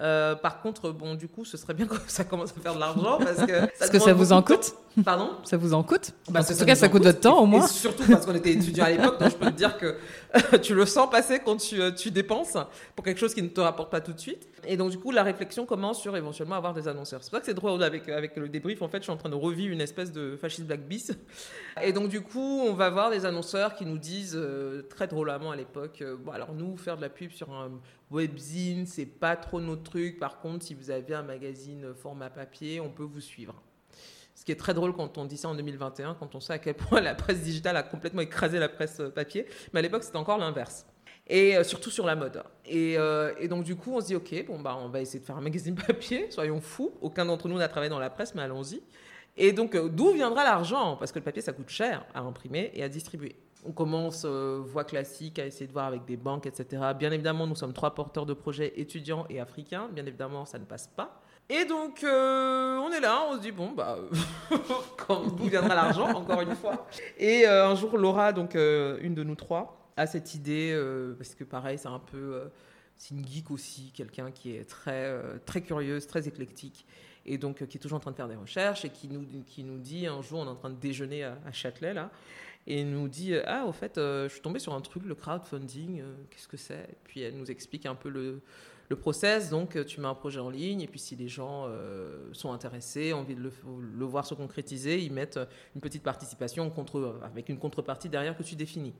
Euh, par contre, bon, du coup, ce serait bien que ça commence à faire de l'argent parce que. Est-ce que ça vous en coûte. Pardon? Ça vous en coûte Bah, En tout cas, ça coûte votre temps au Et moins. surtout parce qu'on était étudiants à l'époque, donc je peux te dire que tu le sens passer quand tu, euh, tu dépenses pour quelque chose qui ne te rapporte pas tout de suite. Et donc, du coup, la réflexion commence sur éventuellement avoir des annonceurs. C'est pour ça que c'est drôle avec, avec le débrief. En fait, je suis en train de revivre une espèce de fasciste black bis. Et donc, du coup, on va voir des annonceurs qui nous disent euh, très drôlement à l'époque euh, Bon, alors, nous, faire de la pub sur un webzine, c'est pas trop notre truc. Par contre, si vous avez un magazine format papier, on peut vous suivre. Ce qui est très drôle quand on dit ça en 2021, quand on sait à quel point la presse digitale a complètement écrasé la presse euh, papier. Mais à l'époque, c'était encore l'inverse. Et euh, surtout sur la mode. Et, euh, donc, du coup, on se dit, OK, bon, bah, on va essayer de faire un magazine papier, soyons fous. Aucun d'entre nous n'a travaillé dans la presse, mais allons-y. Et donc, euh, d'où viendra l'argent? Parce que le papier, ça coûte cher à imprimer et à distribuer. On commence, euh, voie classique, à essayer de voir avec des banques, etc. Bien évidemment, nous sommes trois porteurs de projets étudiants et africains. Bien évidemment, ça ne passe pas. Et donc, euh, on est là, on se dit, bon, bah, quand- d'où viendra l'argent, encore une fois. Et euh, un jour, Laura, donc euh, une de nous trois, a cette idée, parce que pareil, c'est un peu. c'est une geek aussi, quelqu'un qui est très, très curieuse, très éclectique, et donc qui est toujours en train de faire des recherches, et qui nous, qui nous dit un jour, on est en train de déjeuner à, à Châtelet, là, et nous dit, euh, ah, au fait, euh, je suis tombée sur un truc, le crowdfunding, euh, qu'est-ce que c'est? Et puis elle nous explique un peu le, le process. Donc, tu mets un projet en ligne, et puis si les gens sont intéressés, ont envie de le, voir se concrétiser, ils mettent une petite participation contre, avec une contrepartie derrière que tu définis.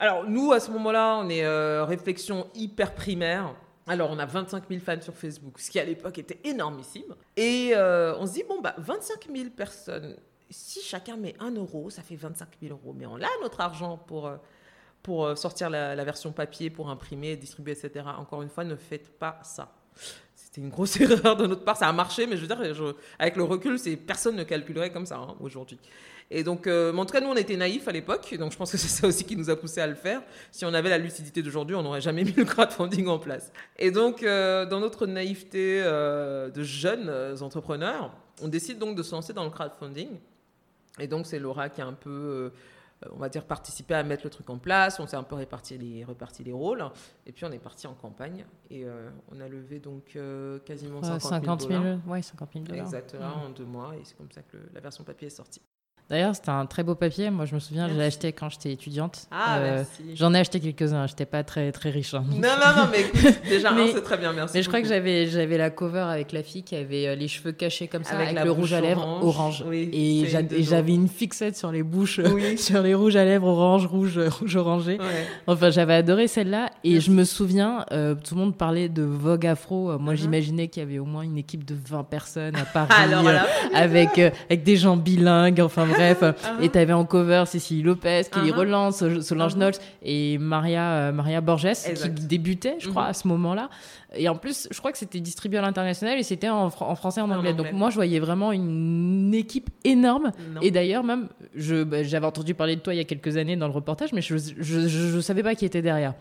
Alors, nous, à ce moment-là, on est réflexion hyper primaire. Alors, on a 25 000 fans sur Facebook, ce qui à l'époque était énormissime. Et on se dit, bon, bah, 25 000 personnes, si chacun met 1 euro, ça fait 25 000 euros. Mais on a notre argent pour, euh, pour euh, sortir la, version papier, pour imprimer, distribuer, etc. Encore une fois, ne faites pas ça. C'était une grosse erreur de notre part. Ça a marché, mais je veux dire, avec le recul, personne ne calculerait comme ça hein, aujourd'hui. Et donc, euh, en tout cas, nous, on était naïfs à l'époque, donc je pense que c'est ça aussi qui nous a poussé à le faire. Si on avait la lucidité d'aujourd'hui, on n'aurait jamais mis le crowdfunding en place. Et donc, euh, dans notre naïveté de jeunes entrepreneurs, on décide donc de se lancer dans le crowdfunding. Et donc, c'est Laura qui a un peu, euh, on va dire, participé à mettre le truc en place. On s'est un peu réparti les, réparti les rôles. Et puis, on est parti en campagne. Et euh, on a levé donc euh, quasiment Ouais, 50 000 dollars. ouais, 50 000 dollars. Exactement, en deux mois. Et c'est comme ça que le- la version papier est sortie. D'ailleurs, c'était un très beau papier. Moi, je me souviens, je l'ai acheté quand j'étais étudiante. Ah, Euh, merci. J'en ai acheté quelques-uns. J'étais pas très très riche. hein. Non, non, non, mais écoute, déjà, c'est très bien, merci. Mais je crois que j'avais j'avais la cover avec la fille qui avait euh, les cheveux cachés comme ça, Avec le rouge à lèvres orange. orange. Oui, et j'avais une fixette sur les bouches, Oui. sur les rouges à lèvres orange, rouge, rouge orangé. Ouais. Enfin, j'avais adoré celle-là. Et Merci. je me souviens, euh, tout le monde parlait de Vogue Afro. Euh, Moi, Mhm. j'imaginais qu'il y avait au moins une équipe de 20 personnes à Paris. Alors, euh, avec, avec des gens bilingues, enfin bref. Uh-huh. Et t'avais en cover Cécile Lopez qui les Uh-huh. relance, Sol- Solange Uh-huh. Knowles et Maria, euh, Maria Borges Exact. qui débutait, je crois, Mhm. à ce moment-là. Et en plus, je crois que c'était distribué à l'international et c'était en, fr- en français et en En anglais. Donc moi, je voyais vraiment une équipe énorme. Non. Et d'ailleurs, même, bah, j'avais entendu parler de toi il y a quelques années dans le reportage, mais je ne savais pas qui était derrière.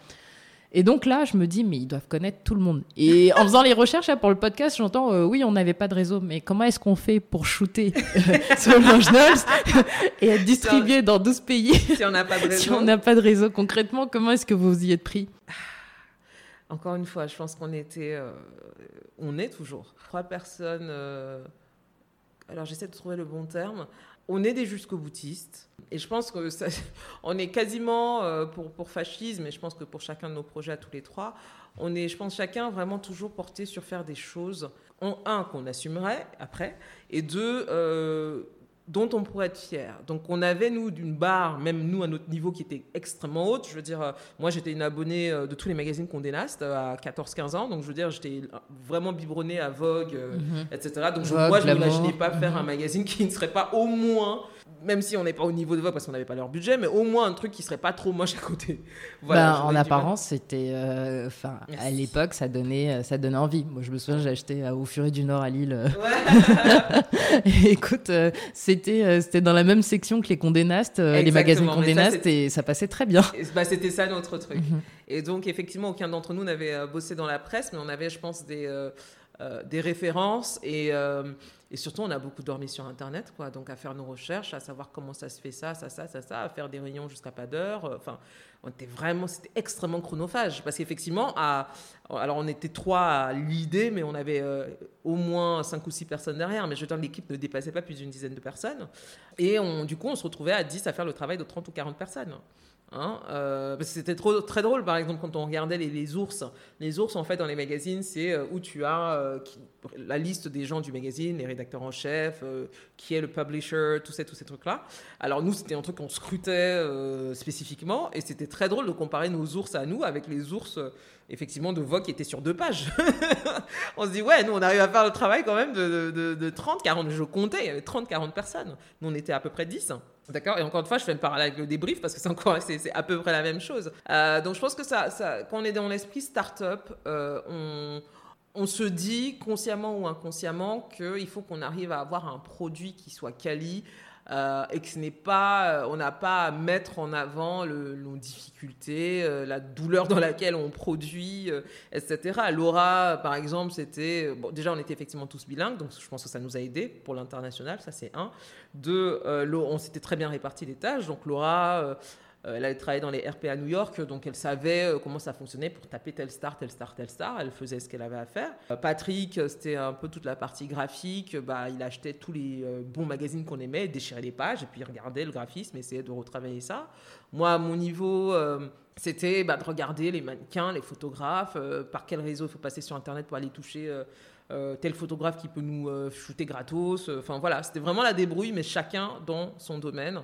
Et donc là, je me dis, mais ils doivent connaître tout le monde. Et en faisant les recherches là, pour le podcast, j'entends, euh, oui, on n'avait pas de réseau, mais comment est-ce qu'on fait pour shooter euh, Solange Knowles et être distribué dans 12 pays si on n'a pas de si raison. on n'a pas de réseau Concrètement, comment est-ce que vous y êtes pris? Encore une fois, je pense qu'on était, euh, on est toujours trois personnes euh, alors j'essaie de trouver le bon terme. On est des jusqu'au boutistes. Et je pense que ça, on est quasiment euh, pour, pour fascisme, et je pense que pour chacun de nos projets à tous les trois, on est, je pense, chacun vraiment toujours porté sur faire des choses, en un, qu'on assumerait après, et deux, euh, dont on pourrait être fier. Donc on avait, nous, d'une barre, même nous à notre niveau, qui était extrêmement haute. Je veux dire, euh, moi j'étais une abonnée euh, de tous les magazines Condé Nast à 14-15 ans, donc je veux dire, j'étais vraiment biberonnée à Vogue, mhm. etc. Donc moi je n'imaginais pas faire mhm. un magazine qui ne serait pas au moins même si on n'est pas au niveau de Vogue parce qu'on n'avait pas leur budget, mais au moins un truc qui serait pas trop moche à côté. Voilà, ben, en apparence, c'était, euh, enfin, à l'époque, ça donnait, euh, ça donnait envie. Moi, je me souviens, j'ai acheté au Furet du Nord à Lille. Euh. écoute, c'était, c'était dans la même section que les Condé Nast, les magazines Condé Nast, et ça passait très bien. Bah, c'était ça notre truc. Mhm. Et donc, effectivement, aucun d'entre nous n'avait bossé dans la presse, mais on avait, je pense, des euh, des références et, euh, et, surtout on a beaucoup dormi sur internet quoi donc à faire nos recherches à savoir comment ça se fait ça ça ça ça ça à faire des réunions jusqu'à pas d'heure euh, enfin on était vraiment c'était extrêmement chronophage parce qu'effectivement alors on était trois à l'idée mais on avait au moins cinq ou six personnes derrière mais je veux dire l'équipe ne dépassait pas plus d'une dizaine de personnes et on, du coup on se retrouvait à 10 à faire le travail de 30 ou 40 personnes Hein, euh, c'était trop, très drôle, par exemple, quand on regardait les, ours. Les ours, en fait, dans les magazines, c'est euh, où tu as euh, la liste des gens du magazine, les rédacteurs en chef, qui est le publisher, tous ces, tous ces trucs-là. Alors, nous, c'était un truc qu'on scrutait spécifiquement, et c'était très drôle de comparer nos ours à nous avec les ours, effectivement, de Vogue qui étaient sur deux pages. on se dit, ouais, nous, on arrive à faire le travail quand même de, de, de 30, 40, je comptais, il y avait 30, 40 personnes. Nous, on était à peu près 10. D'accord Et encore une fois, je fais le parallèle avec le débrief parce que c'est encore c'est, à peu près la même chose. Euh, donc je pense que ça, quand on est dans l'esprit start-up, euh, on, on, se dit consciemment ou inconsciemment qu'il faut qu'on arrive à avoir un produit qui soit quali, euh, et que ce n'est pas, euh, on n'a pas à mettre en avant le, nos difficultés, euh, la douleur dans laquelle on produit, etc. Laura, par exemple, c'était, bon, déjà on était effectivement tous bilingues, donc je pense que ça nous a aidé pour l'international, ça c'est un. Deux, on s'était très bien réparti les tâches, donc Laura elle avait travaillé dans les RP à New York, donc elle savait euh, comment ça fonctionnait pour taper telle star, telle star, telle star. Elle faisait ce qu'elle avait à faire. Euh, Patrick, c'était un peu toute la partie graphique. Bah, il achetait tous les bons magazines qu'on aimait, déchirait les pages et puis regardait le graphisme, essayait de retravailler ça. Moi, mon niveau, c'était bah, de regarder les mannequins, les photographes, par quel réseau il faut passer sur Internet pour aller toucher. tel photographe qui peut nous shooter gratos. Enfin voilà, c'était vraiment la débrouille, mais chacun dans son domaine.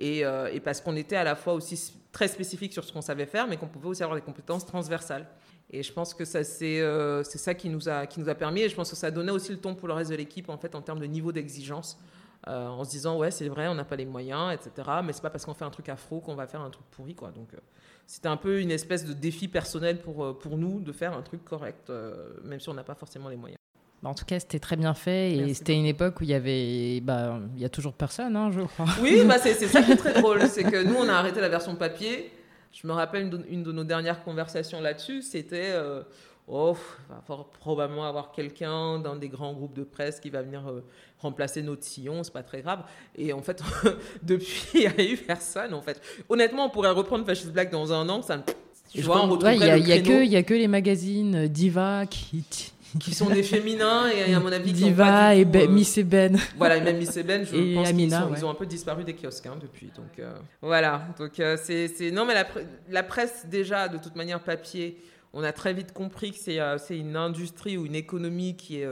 Euh, et, parce qu'on était à la fois aussi très spécifique sur ce qu'on savait faire, mais qu'on pouvait aussi avoir des compétences transversales. Et je pense que euh, c'est ça qui nous, a, qui nous a permis, et je pense que ça donnait aussi le ton pour le reste de l'équipe, en fait, en termes de niveau d'exigence, euh, en se disant, ouais, c'est vrai, on n'a pas les moyens, etc., mais c'est pas parce qu'on fait un truc afro qu'on va faire un truc pourri, quoi. Donc, c'était un peu une espèce de défi personnel pour, pour nous de faire un truc correct, même si on n'a pas forcément les moyens. En tout cas, c'était très bien fait et c'était une époque où il y avait, bah, il y a toujours personne, hein, je crois. Oui, bah, c'est ça qui est très drôle, c'est que nous, on a arrêté la version papier. Je me rappelle une de, nos dernières conversations là-dessus, c'était, euh, oh, va probablement avoir quelqu'un dans des grands groupes de presse qui va venir euh, remplacer notre sillon, c'est pas très grave. Et en fait, depuis, il n'y a eu personne. En fait, honnêtement, on pourrait reprendre Fascist Black dans un an, ça. Tu vois, on il n'y a, y a, que, a que les magazines Diva qui qui sont des féminins et à mon avis Diva et ben, Miss Eben voilà et même Miss Eben je pense qu'ils ils ont un peu disparu des kiosques hein, depuis donc euh, voilà donc euh, c'est non mais la, la, presse déjà de toute manière papier on a très vite compris que c'est c'est une industrie ou une économie qui est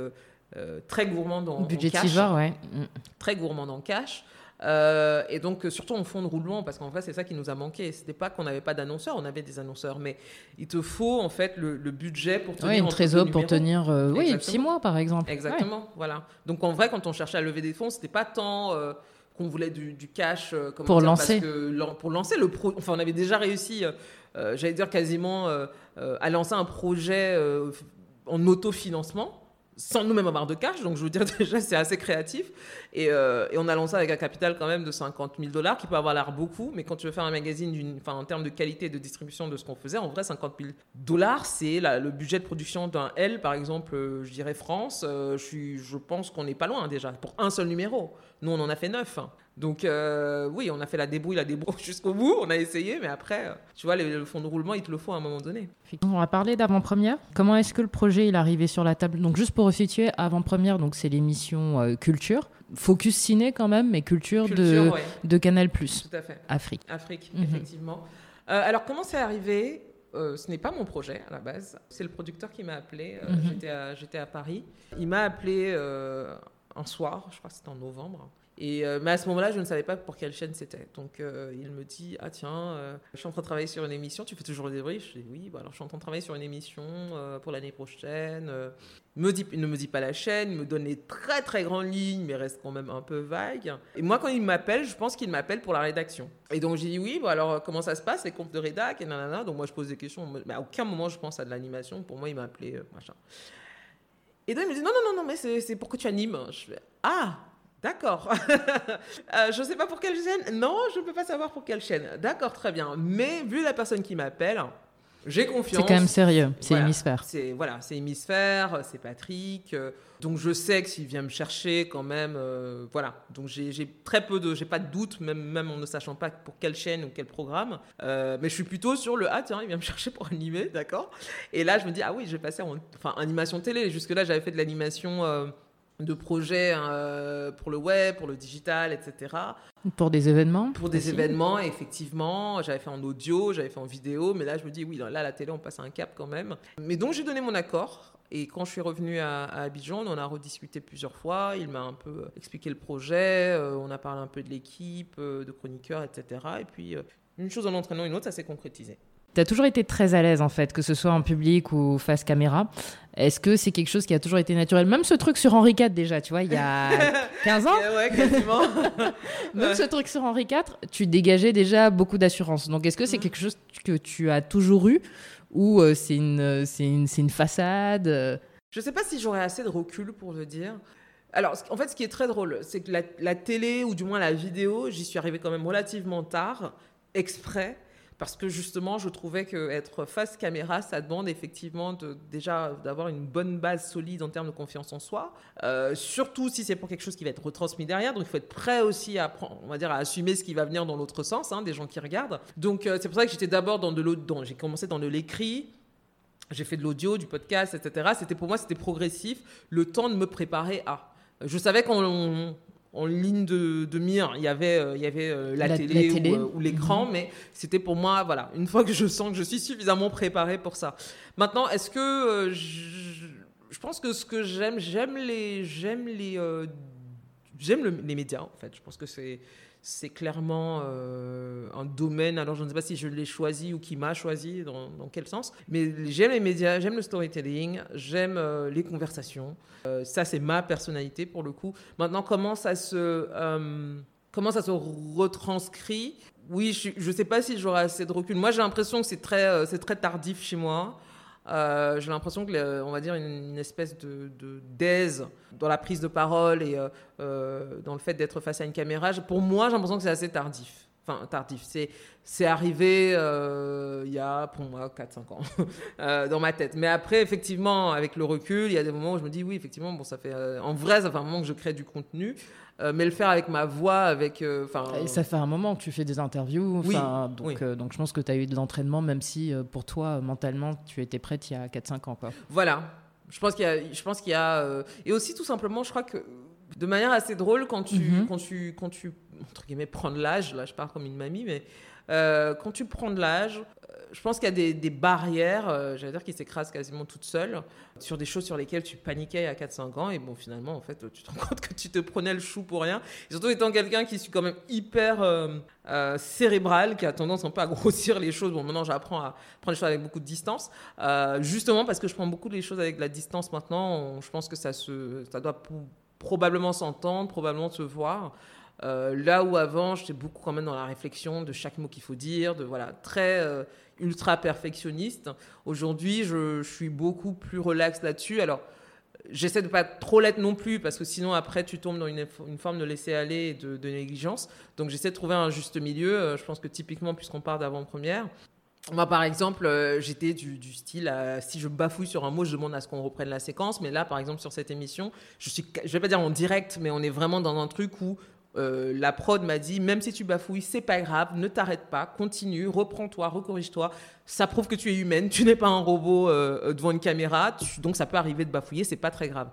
très gourmande en, budgétivore ouais. Mm. très gourmande en cash euh, et donc, surtout en fond de roulement, parce qu'en fait, c'est ça qui nous a manqué. C'était pas qu'on n'avait pas d'annonceurs, on avait des annonceurs, mais il te faut en fait le, budget pour tenir. Oui, une trésor pour tenir, euh, oui, six mois par exemple. Exactement, voilà. Donc en vrai, quand on cherchait à lever des fonds, c'était pas tant euh, qu'on voulait du, cash pour lancer. Parce que, pour lancer le pro, enfin, on avait déjà réussi, j'allais dire quasiment, à lancer un projet en autofinancement sans nous-mêmes avoir de cash. Donc, je veux dire, déjà, c'est assez créatif. Et, euh, et, on a lancé avec un capital quand même de 50 000 dollars, qui peut avoir l'air beaucoup, mais quand tu veux faire un magazine en termes de qualité et de distribution de ce qu'on faisait, en vrai, 50 000 dollars, c'est le budget de production d'un L, par exemple, euh, je dirais France. Euh, je, je pense qu'on n'est pas loin déjà, pour un seul numéro. Nous, on en a fait neuf. Donc euh, oui, on a fait la débrouille, la débrouille jusqu'au bout, on a essayé, mais après, euh, tu vois, le, fond de roulement, il te le faut à un moment donné. On va parler d'avant-première. Comment est-ce que le projet est arrivé sur la table? Donc juste pour resituer, avant-première, donc c'est l'émission euh, Culture focus ciné quand même, mais culture, Culture, de, ouais. de Canal+. Tout à fait. Afrique. Afrique, Mhm. effectivement. Euh, alors, comment c'est arrivé? Euh, Ce n'est pas mon projet à la base. C'est le producteur qui m'a appelé. Euh, Mhm. J'étais à, Paris. Il m'a appelé euh, un soir, je crois que c'était en novembre. Euh, mais à ce moment-là, je ne savais pas pour quelle chaîne c'était. Donc, euh, il me dit Ah, tiens, euh, je suis en train de travailler sur une émission. Tu fais toujours des débriefs Je dis Oui, bah, alors je suis en train de travailler sur une émission pour l'année prochaine. Il ne me dit pas la chaîne, il me donne les très très grandes lignes, mais reste quand même un peu vague. Et moi, quand il m'appelle, je pense qu'il m'appelle pour la rédaction. Et donc j'ai dit oui, bon, alors comment ça se passe, les comptes de rédac? Et nanana. Donc moi je pose des questions, mais à aucun moment je pense à de l'animation. Pour moi, il m'a appelé machin. Et donc il me dit non, non, non, non, mais c'est pour que tu animes. Je fais ah, d'accord. Euh, je ne sais pas pour quelle chaîne. Non, je ne peux pas savoir pour quelle chaîne. D'accord, très bien. Mais vu la personne qui m'appelle, j'ai C'est confiance. quand même sérieux, c'est Voilà. hémisphère. C'est voilà, c'est hémisphère, c'est Patrick. euh, donc je sais que s'il vient me chercher quand même, euh, voilà. Donc j'ai j'ai très peu de, j'ai pas de doute, même même en ne sachant pas pour quelle chaîne ou quel programme. Euh, mais je suis plutôt sur le ah tiens, il vient me chercher pour animer, d'accord. Et là je me dis ah oui, je vais passer en enfin animation télé. Jusque là j'avais fait de l'animation. Euh, de projets euh, pour le web, pour le digital, etc. Pour des événements Pour des aussi. événements, effectivement, j'avais fait en audio, j'avais fait en vidéo, mais là je me dis oui, là la télé on passe à un cap quand même. Mais donc j'ai donné mon accord. Et quand je suis revenue à, à Abidjan, on en a rediscuté plusieurs fois. Il m'a un peu expliqué le projet, euh, on a parlé un peu de l'équipe, euh, de chroniqueurs, etc. Et puis euh, une chose en entraînant une autre, ça s'est concrétisé. Tu as toujours été très à l'aise en fait, que ce soit en public ou face caméra. Est-ce que c'est quelque chose qui a toujours été naturel? Même ce truc sur Henri IV déjà, tu vois, il y a 15 ans, ouais, quasiment. même Ouais. ce truc sur Henri IV, tu dégageais déjà beaucoup d'assurance. Donc est-ce que c'est Mhm. quelque chose que tu as toujours eu ou euh, c'est une, c'est une, une façade euh, Je sais pas si j'aurais assez de recul pour le dire. Alors, en fait, ce qui est très drôle, c'est que la, la télé, ou du moins la vidéo, j'y suis arrivée quand même relativement tard, exprès, parce que justement, je trouvais que être face caméra, ça demande effectivement déjà d'avoir une bonne base solide en termes de confiance en soi, Euh, surtout si c'est pour quelque chose qui va être retransmis derrière. Donc, il faut être prêt aussi à, on va dire, à assumer ce qui va venir dans l'autre sens, hein, des gens qui regardent. Donc, euh, c'est pour ça que j'étais d'abord dans de dans- j'ai commencé dans de l'écrit, j'ai fait de l'audio, du podcast, etc. C'était pour moi, c'était progressif, le temps de me préparer à. Je savais qu'en en ligne de, de mire, il y avait, euh, il y avait euh, la, La- télé, la télé. ou, euh, ou l'écran, mais c'était pour moi, voilà, une fois que je sens que je suis suffisamment préparée pour ça. Maintenant, est-ce que je, je pense que ce que j'aime, j'aime les, j'aime les, j'aime le- les médias en fait. Je pense que c'est c'est clairement euh, un domaine. Alors, je ne sais pas si je l'ai choisi ou qui m'a choisi, dans, quel sens. Mais j'aime les médias, j'aime le storytelling, j'aime euh, les conversations. Euh, ça, c'est ma personnalité pour le coup. Maintenant, comment ça se, comment ça se retranscrit? Oui, je ne sais pas si j'aurai assez de recul. Moi, j'ai l'impression que c'est très, c'est très tardif chez moi. Euh, j'ai l'impression que, on va dire, une, espèce de, d'aise dans la prise de parole et euh, euh, dans le fait d'être face à une caméra. Pour moi, j'ai l'impression que c'est assez tardif. Enfin, tardif. C'est, arrivé il y a, pour moi, 4-5 ans dans ma tête. Mais après, effectivement, avec le recul, il y a des moments où je me dis, oui, effectivement, bon, ça fait, en vrai, ça fait un moment que je crée du contenu. Euh, mais le faire avec ma voix, avec. euh, Et ça fait un moment que tu fais des interviews, Oui, enfin, donc, oui. euh, donc je pense que tu as eu de l'entraînement, même si pour toi, mentalement, tu étais prête il y a 4-5 ans. Quoi. Voilà. Je pense qu'il y a, je pense qu'il y a et aussi tout simplement, je crois que de manière assez drôle quand tu, Mhm. quand tu, quand tu entre guillemets prends de l'âge. Là, je parle comme une mamie, mais quand tu prends de l'âge, je pense qu'il y a des, barrières, euh, j'allais dire, qui s'écrasent quasiment toutes seules sur des choses sur lesquelles tu paniquais à 4-5 ans. Et bon, finalement, en fait, tu te rends compte que tu te prenais le chou pour rien. Surtout étant quelqu'un qui suis quand même hyper euh, euh, cérébral, qui a tendance un peu à grossir les choses. Bon, maintenant, j'apprends à prendre les choses avec beaucoup de distance. Justement parce que je prends beaucoup les choses avec de la distance maintenant. je pense que ça, doit probablement s'entendre, probablement se voir. Euh, là où avant, j'étais beaucoup quand même dans la réflexion de chaque mot qu'il faut dire, de voilà, très euh, ultra perfectionniste. Aujourd'hui, je, suis beaucoup plus relax là-dessus. Alors, j'essaie de pas trop l'être non plus parce que sinon après tu tombes dans une, forme de laisser aller et de, négligence. Donc j'essaie de trouver un juste milieu. Euh, Je pense que typiquement, puisqu'on part d'avant-première, moi, par exemple, j'étais du, style, si je bafouille sur un mot, je demande à ce qu'on reprenne la séquence. Mais là, par exemple, sur cette émission, je suis, je vais pas dire en direct, mais on est vraiment dans un truc où euh, la prod m'a dit, même si tu bafouilles, c'est pas grave, ne t'arrête pas, continue, reprends-toi, recorrige-toi. Ça prouve que tu es humaine, tu n'es pas un robot euh, devant une caméra, tu- donc ça peut arriver de bafouiller, c'est pas très grave.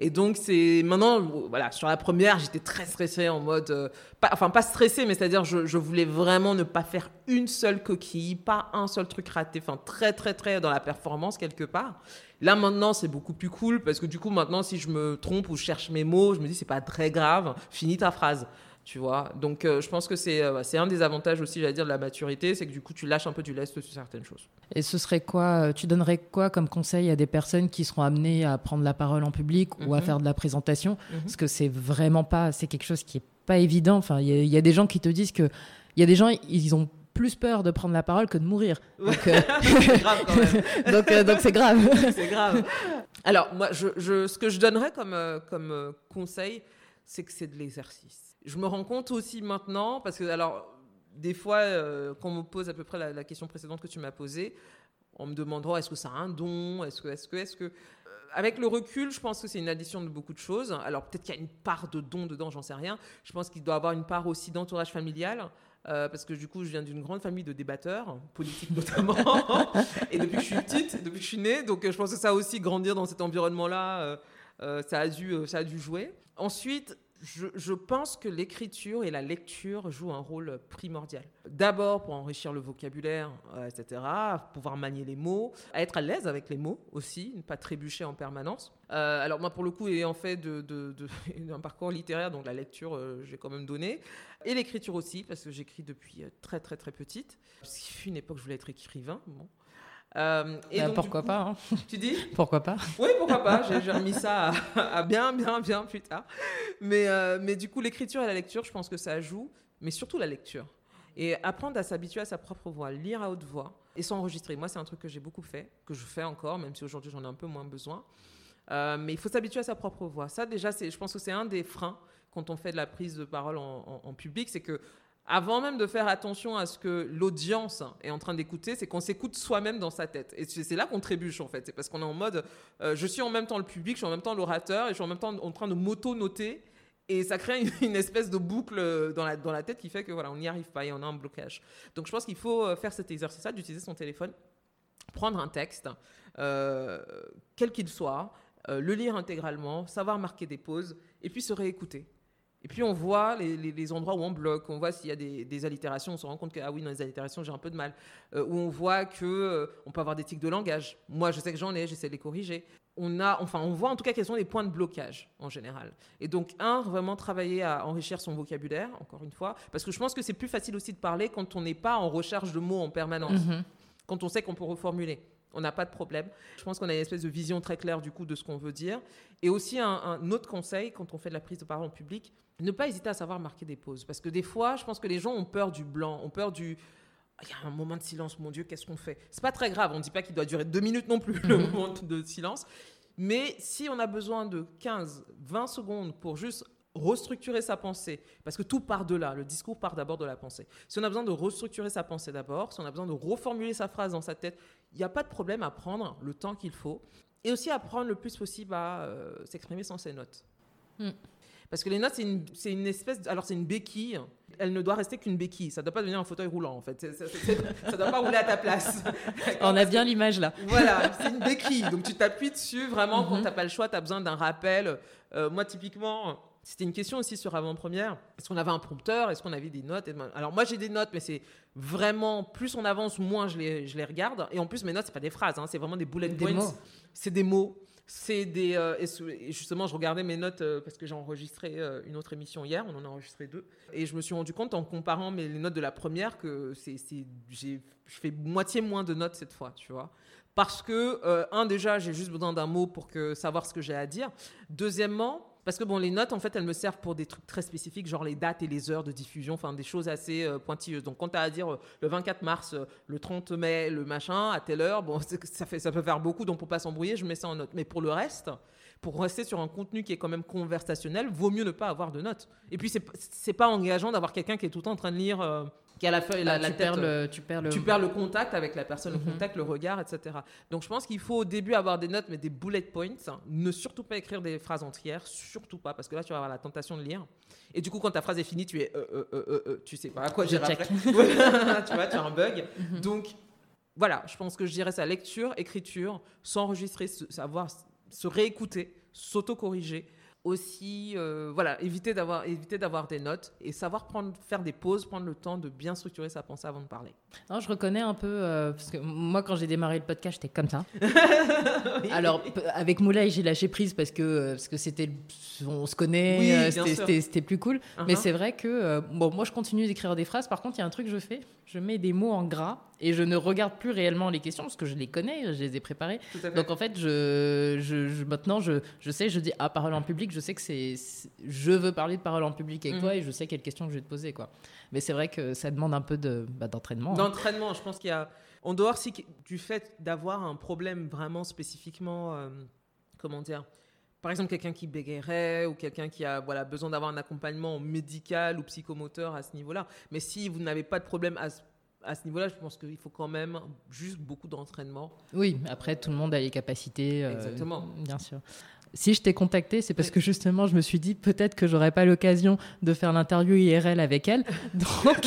Et donc, c'est maintenant, voilà, sur la première, j'étais très stressée en mode, euh, pas, enfin, pas stressée, mais c'est-à-dire, je, je, voulais vraiment ne pas faire une seule coquille, pas un seul truc raté, enfin, très, très, très dans la performance quelque part. Là, maintenant, c'est beaucoup plus cool parce que du coup, maintenant, si je me trompe ou je cherche mes mots, je me dis, c'est pas très grave, finis ta phrase tu vois. Donc, euh, je pense que c'est euh, c'est un des avantages aussi, j'allais dire, de la maturité, c'est que du coup, tu lâches un peu du lest sur certaines choses. Et ce serait quoi euh, Tu donnerais quoi comme conseil à des personnes qui seront amenées à prendre la parole en public ou à mhm. faire de la présentation? Mhm. Parce que c'est vraiment pas, c'est quelque chose qui est pas évident. Enfin, il y, a des gens qui te disent que il y a des gens, ils ont plus peur de prendre la parole que de mourir. Donc, c'est grave quand même. donc, c'est grave. c'est grave. Alors, moi, je, je, ce que je donnerais comme, comme conseil, c'est que c'est de l'exercice je me rends compte aussi maintenant, parce que, alors, des fois, euh, quand on me pose à peu près la, question précédente que tu m'as posée, on me demandera oh, est-ce que ça a un don Est-ce que, est-ce que, est-ce que. Euh, avec le recul, je pense que c'est une addition de beaucoup de choses. Alors, peut-être qu'il y a une part de don dedans, j'en sais rien. Je pense qu'il doit avoir une part aussi d'entourage familial. Euh, parce que du coup, je viens d'une grande famille de débatteurs, politiques notamment, et depuis que je suis petite, depuis que je suis née, donc je pense que ça aussi, grandir dans cet environnement-là, ça, a dû, ça a dû jouer. Ensuite, je, pense que l'écriture et la lecture jouent un rôle primordial. D'abord pour enrichir le vocabulaire, euh, etc., pouvoir manier les mots, être à l'aise avec les mots aussi, ne pas trébucher en permanence. Euh, alors moi, pour le coup, ayant fait un parcours littéraire, donc la lecture, euh, j'ai quand même donné, et l'écriture aussi, parce que j'écris depuis très très très petite. Parce qu'il fut une époque, je voulais être écrivain. Euh, et bah, pourquoi pas hein. Tu dis Pourquoi pas Oui, pourquoi pas. J'ai remis ça à, bien, bien, bien plus tard. Mais, euh, mais du coup, l'écriture et la lecture, je pense que ça joue, mais surtout la lecture. Et apprendre à s'habituer à sa propre voix, lire à haute voix et s'enregistrer. Moi, c'est un truc que j'ai beaucoup fait, que je fais encore, même si aujourd'hui j'en ai un peu moins besoin. Euh, mais il faut s'habituer à sa propre voix. Ça, déjà, je pense que c'est un des freins quand on fait de la prise de parole en, en public, c'est que avant même de faire attention à ce que l'audience est en train d'écouter, c'est qu'on s'écoute soi-même dans sa tête. Et c'est là qu'on trébuche en fait. C'est parce qu'on est en mode, euh, je suis en même temps le public, je suis en même temps l'orateur, et je suis en même temps en train de m'auto-noter. Et ça crée une, espèce de boucle dans la, tête qui fait que voilà, on n'y arrive pas et on a un blocage. Donc je pense qu'il faut euh, faire cet exercice-là, d'utiliser son téléphone, prendre un texte, euh, quel qu'il soit, le lire intégralement, savoir marquer des pauses, et puis se réécouter. Et puis on voit les, endroits où on bloque, on voit s'il y a des, allitérations, on se rend compte que ah oui dans les allitérations j'ai un peu de mal, euh, où on voit que euh, on peut avoir des tics de langage. Moi je sais que j'en ai, j'essaie de les corriger. On a, enfin on voit en tout cas quels sont les points de blocage en général. Et donc un vraiment travailler à enrichir son vocabulaire encore une fois, parce que je pense que c'est plus facile aussi de parler quand on n'est pas en recherche de mots en permanence, mm-hmm. quand on sait qu'on peut reformuler. On n'a pas de problème. Je pense qu'on a une espèce de vision très claire du coup de ce qu'on veut dire. Et aussi un, un autre conseil quand on fait de la prise de parole en public, ne pas hésiter à savoir marquer des pauses. Parce que des fois, je pense que les gens ont peur du blanc, ont peur du. Il y a un moment de silence, mon Dieu, qu'est-ce qu'on fait? C'est pas très grave, on ne dit pas qu'il doit durer deux minutes non plus, le mhm. moment de silence. Mais si on a besoin de 15, 20 secondes pour juste restructurer sa pensée, parce que tout part de là, le discours part d'abord de la pensée. Si on a besoin de restructurer sa pensée d'abord, si on a besoin de reformuler sa phrase dans sa tête, n'y a pas de problème à prendre le temps qu'il faut, et aussi à prendre le plus possible à euh, s'exprimer sans ses notes. Mm. Parce que les notes, c'est une, espèce. alors, c'est une béquille. Elle ne doit rester qu'une béquille. Ça ne doit pas devenir un fauteuil roulant, en fait. ça ne doit pas rouler à ta place. On a bien l'image là. Voilà, c'est une béquille. Donc, tu t'appuies dessus vraiment quand mhm. tu n'as pas le choix, tu as besoin d'un rappel. Euh, moi, typiquement, c'était une question aussi sur avant-première. Est-ce qu'on avait un prompteur? Est-ce qu'on avait des notes? Alors, moi, j'ai des notes, mais c'est vraiment. Plus on avance, moins je les, je les regarde. Et en plus, mes notes, ce pas des phrases, hein, c'est vraiment des bullet points. C'est des mots. C'est des. Euh, et justement, je regardais mes notes euh, parce que j'ai enregistré euh, une autre émission hier, on en a enregistré deux. Et je me suis rendu compte en comparant mes, les notes de la première que c'est, j'ai, je fais moitié moins de notes cette fois, tu vois. Parce que, un, déjà, j'ai juste besoin d'un mot pour que, savoir ce que j'ai à dire. Deuxièmement, parce que bon, les notes, en fait, elles me servent pour des trucs très spécifiques, genre les dates et les heures de diffusion, enfin des choses assez euh, pointilleuses. Donc quand tu as à dire euh, le 24 mars, euh, le 30 mai, le machin, à telle heure, bon, ça, fait, ça peut faire beaucoup, donc pour pas s'embrouiller, je mets ça en note. Mais pour le reste, pour rester sur un contenu qui est quand même conversationnel, vaut mieux ne pas avoir de notes. Et puis, c'est pas engageant d'avoir quelqu'un qui est tout le temps en train de lire qui a la feuille, la, tu, perds le, tu, perds le... tu perds le contact avec la personne, le mhm. contact, le regard, etc. Donc je pense qu'il faut au début avoir des notes, mais des bullet points. Ne surtout pas écrire des phrases entières, surtout pas, parce que là tu vas avoir la tentation de lire. Et du coup, quand ta phrase est finie, tu es, euh, euh, euh, tu sais pas à quoi dire après. tu vois, tu as un bug. Mhm. Donc voilà, je pense que je dirais ça lecture, écriture, s'enregistrer, savoir se réécouter s'auto-corriger aussi euh, voilà éviter d'avoir éviter d'avoir des notes et savoir prendre faire des pauses prendre le temps de bien structurer sa pensée avant de parler. Non, je reconnais un peu euh, parce que moi quand j'ai démarré le podcast j'étais comme ça. Alors avec Moulay j'ai lâché prise parce que euh, parce que c'était on se connaît c'était plus cool. Uh-huh. mais c'est vrai que bon moi je continue d'écrire des phrases. Par contre il y a un truc que je fais. Je mets des mots en gras et je ne regarde plus réellement les questions parce que je les connais, je les ai préparées. Donc en fait, je, je, maintenant, je, je, sais, je dis ah parole en public, je sais que c'est, je veux parler de parole en public avec toi mhm. et je sais quelles questions que je vais te poser quoi. Mais c'est vrai que ça demande un peu de bah, d'entraînement. Hein. D'entraînement, je pense qu'il y a en dehors si, du fait d'avoir un problème vraiment spécifiquement, euh, comment dire. Par exemple, quelqu'un qui bégayerait ou quelqu'un qui a voilà, besoin d'avoir un accompagnement médical ou psychomoteur à ce niveau-là. Mais si vous n'avez pas de problème à ce à ce niveau-là, je pense qu'il faut quand même juste beaucoup d'entraînement. Oui, après, tout le monde a les capacités. Euh, Exactement. Bien sûr. Si je t'ai contacté, c'est parce que justement, je me suis dit peut-être que j'aurais pas l'occasion de faire l'interview IRL avec elle. Donc,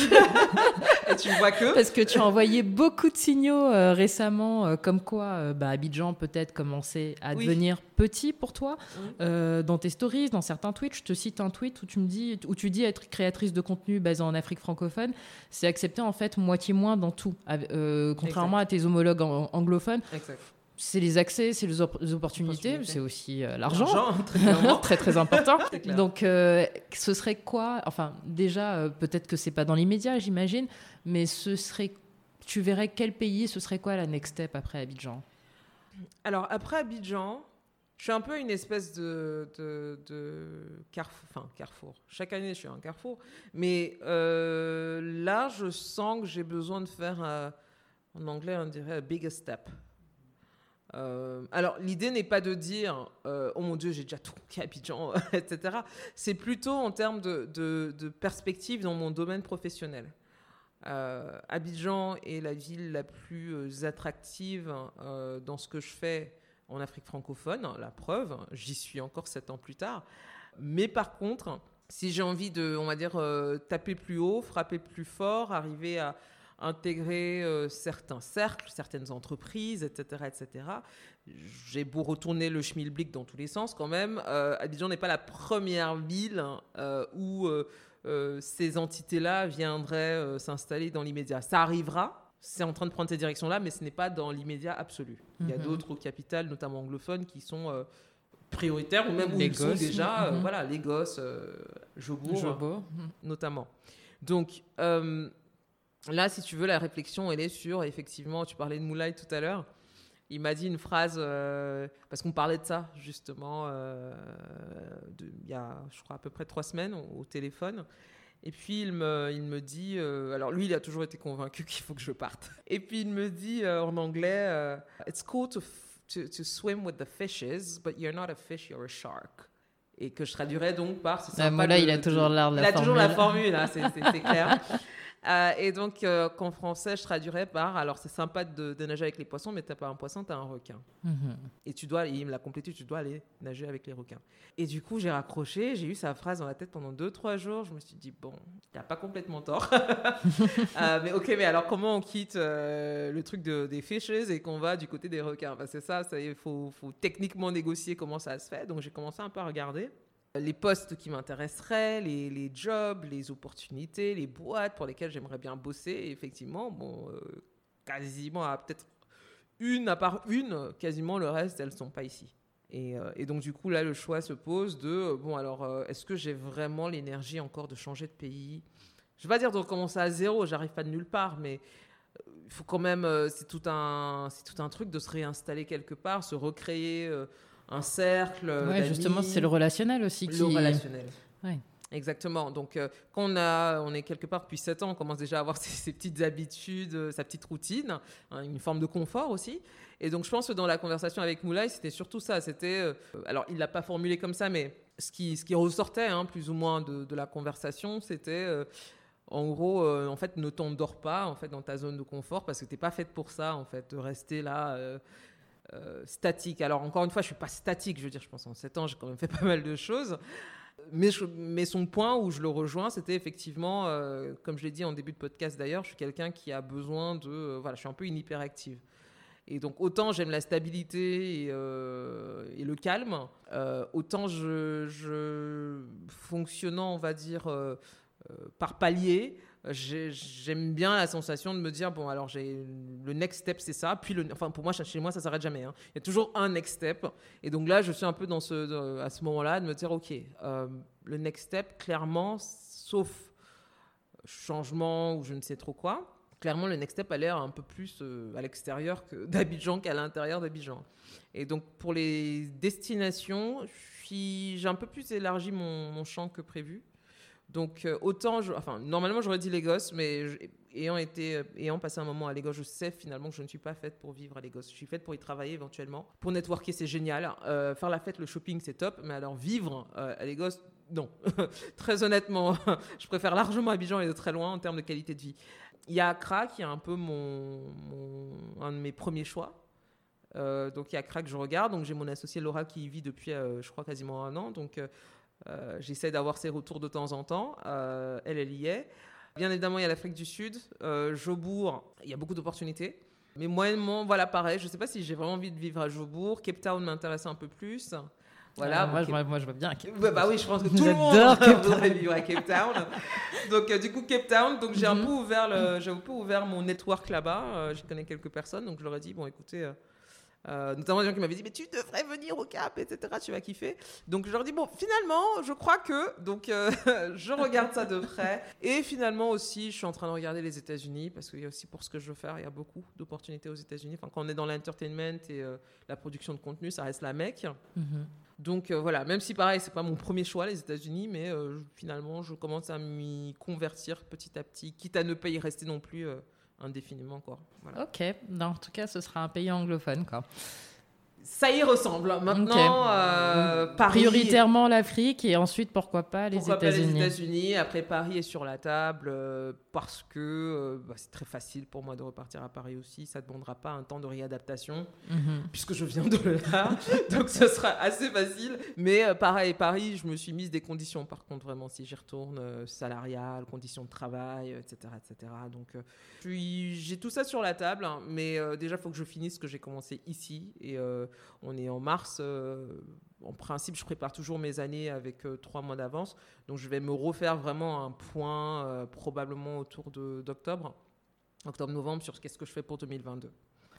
Et tu vois que Parce que tu as envoyé beaucoup de signaux euh, récemment, euh, comme quoi euh, bah, Abidjan peut-être commençait à devenir petit pour toi. dans tes stories, dans certains tweets, je te cite un tweet où tu me dis, où tu dis être créatrice de contenu basé en Afrique francophone, c'est accepter en fait moitié moins dans tout, contrairement à tes homologues anglophones. Exact c'est les accès, c'est les, opportunités, c'est aussi euh, l'argent, très, très, important. Donc, euh, ce serait quoi Enfin, déjà, euh, peut-être que c'est pas dans l'immédiat, j'imagine, mais ce serait, tu verrais quel pays, ce serait quoi la next step après Abidjan? Alors après Abidjan, je suis un peu une espèce de, carrefour, enfin carrefour. Chaque année, je suis un carrefour, mais là, je sens que j'ai besoin de faire, en anglais, on dirait a bigger step. Euh, alors, l'idée n'est pas de dire euh, Oh mon Dieu, j'ai déjà tout à Abidjan, etc. C'est plutôt en termes de, perspective dans mon domaine professionnel. Euh, Abidjan est la ville la plus attractive dans ce que je fais en Afrique francophone. La preuve, j'y suis encore sept ans plus tard. Mais par contre, si j'ai envie de, on va dire, taper plus haut, frapper plus fort, arriver à intégrer euh, certains cercles, certaines entreprises, etc. etc. J'ai beau retourner le schmilblick dans tous les sens quand même. Euh, Abidjan n'est pas la première ville euh, où ces entités-là viendraient s'installer dans l'immédiat. Ça arrivera, c'est en train de prendre cette direction-là, mais ce n'est pas dans l'immédiat absolu. Il y a mhm. d'autres capitales, notamment anglophones, qui sont prioritaires ou même où ils sont déjà, mhm. voilà, Lagos, Jobourg, Jobourg, notamment. Donc, Là, si tu veux, la réflexion, elle est sur, effectivement, tu parlais de Moulay tout à l'heure. Il m'a dit une phrase, euh, parce qu'on parlait de ça, justement, euh, il y a, je crois, à peu près trois semaines au, téléphone. Et puis, il me, il me dit, euh, alors lui, il a toujours été convaincu qu'il faut que je parte. Et puis, il me dit en anglais, It's cool to, to, swim with the fishes, but you're not a fish, you're a shark. Et que je traduirais donc par... Ah, là, il a toujours de la Il a toujours la formule, hein, c'est clair. Euh, et donc, euh, qu'en français, je traduirais par alors, c'est sympa de, nager avec les poissons, mais t'as pas un poisson, t'as un requin. Mhm. Et tu dois, il me l'a complété, tu dois aller nager avec les requins. Et du coup, j'ai raccroché, j'ai eu sa phrase dans la tête pendant 2-3 jours. Je me suis dit, bon, a pas complètement tort. Euh, mais ok, mais alors, comment on quitte le truc de, des fishes et qu'on va du côté des requins? C'est ça, il faut, faut techniquement négocier comment ça se fait. Donc, j'ai commencé un peu à regarder les postes qui m'intéresseraient, les, jobs, les opportunités, les boîtes pour lesquelles j'aimerais bien bosser. Effectivement, bon, euh, quasiment à peut-être une, à part une, quasiment le reste, elles ne sont pas ici. Euh, et, donc, du coup, là, le choix se pose de, euh, bon, alors, est-ce que j'ai vraiment l'énergie encore de changer de pays? Je ne vais pas dire de recommencer à zéro, j'arrive pas de nulle part, mais il faut quand même, c'est tout, un, tout un truc de se réinstaller quelque part, se recréer un cercle. Ouais, justement, c'est le relationnel aussi. Le relationnel. Ouais. Exactement. Donc, euh, quand on, a, on est quelque part depuis 7 ans, on commence déjà à avoir ses, petites habitudes, euh, sa petite routine, hein, une forme de confort aussi. Et donc, je pense que dans la conversation avec Moulay, c'était surtout ça. C'était, euh, alors, il l'a pas formulé comme ça, mais ce qui, ce qui ressortait, hein, plus ou moins, de, de la conversation, c'était, en gros, en fait, ne t'endors pas, en fait, dans ta zone de confort, parce que t'es pas faite pour ça, en fait, de rester là euh, statique. Alors encore une fois, je suis pas statique, je veux dire, je pense en 7 ans, j'ai quand même fait pas mal de choses. Mais, son point où je le rejoins, c'était effectivement, euh, comme je l'ai dit en début de podcast d'ailleurs, je suis quelqu'un qui a besoin de... Euh, voilà, je suis un peu une hyperactive. Et donc, autant j'aime la stabilité et, euh, le calme, euh, autant je, je, fonctionnant, on va dire, euh, par palier, j'aime bien la sensation de me dire bon alors j'ai le next step c'est ça puis le enfin pour moi chez moi ça s'arrête jamais hein. il y a toujours un next step et donc là je suis un peu dans ce à ce moment-là de me dire ok le next step clairement sauf changement ou je ne sais trop quoi clairement, le Next Step a l'air un peu plus euh, à l'extérieur d'Abidjan qu'à l'intérieur d'Abidjan. Et donc, pour les destinations, j'ai un peu plus élargi mon, champ que prévu. Donc, euh, autant, enfin, normalement, j'aurais dit Lagos, mais ayant, été, euh, ayant passé un moment à Lagos, je sais finalement que je ne suis pas faite pour vivre à Lagos. Je suis faite pour y travailler éventuellement. Pour networker, c'est génial. faire la fête, le shopping, c'est top. Mais alors, vivre à Lagos, non. très honnêtement, je préfère largement Abidjan et de très loin en termes de qualité de vie. Il y a Accra qui est un peu mon, un de mes premiers choix. Euh, donc il y a Accra que je regarde. Donc j'ai mon associé Laura qui y vit depuis, euh, je crois, quasiment un an. Donc euh, j'essaie d'avoir ses retours de temps en temps. elle, elle y est. Bien évidemment, il y a l'Afrique du Sud. Jobourg, il y a beaucoup d'opportunités. Mais moyennement, voilà, pareil. Je ne sais pas si j'ai vraiment envie de vivre à Jobourg. Cape Town m'intéresse un peu plus. Voilà, moi, je, moi, je vois bien. Bah, bah, oui, je pense que tout le monde voudrait vivre à Cape Town. donc euh, du coup Cape Town, donc j'ai un mhm. peu ouvert le, j'ai un peu ouvert mon network là-bas. Euh, je connais quelques personnes, donc je leur ai dit bon écoutez. Euh, euh, notamment des gens qui m'avaient dit mais tu devrais venir au Cap etc tu vas kiffer. Donc je leur dis bon finalement je crois que donc je regarde ça de près. Et finalement aussi je suis en train de regarder les États-Unis parce qu'il y a aussi pour ce que je veux faire il y a beaucoup d'opportunités aux États-Unis. Enfin quand on est dans l'entertainment et la production de contenu ça reste la mec mhm. Donc euh, voilà, même si pareil, c'est pas mon premier choix les États-Unis, mais euh, finalement, je commence à m'y convertir petit à petit, quitte à ne pas y rester non plus euh, indéfiniment quoi. Ok, en tout cas, ce sera un pays anglophone quoi ça y ressemble. Maintenant, euh, prioritairement l'Afrique et ensuite pourquoi pas les États-Unis. les États-Unis. Après Paris est sur la table euh, parce que euh, bah, c'est très facile pour moi de repartir à Paris aussi. Ça ne demandera pas un temps de réadaptation mhm. puisque je viens de là, donc ce sera assez facile. Mais pareil, Paris, je me suis mise des conditions. Par contre, vraiment, si j'y retourne, salariales, conditions de travail, etc., etc. Donc, j'ai tout ça sur la table, hein, mais déjà, il faut que je finisse ce que j'ai commencé ici et on est en mars. Euh, en principe, je prépare toujours mes années avec euh, trois mois d'avance. Donc, je vais me refaire vraiment un point euh, probablement autour d'octobre, octobre-novembre, sur qu'est-ce que je fais pour 2022.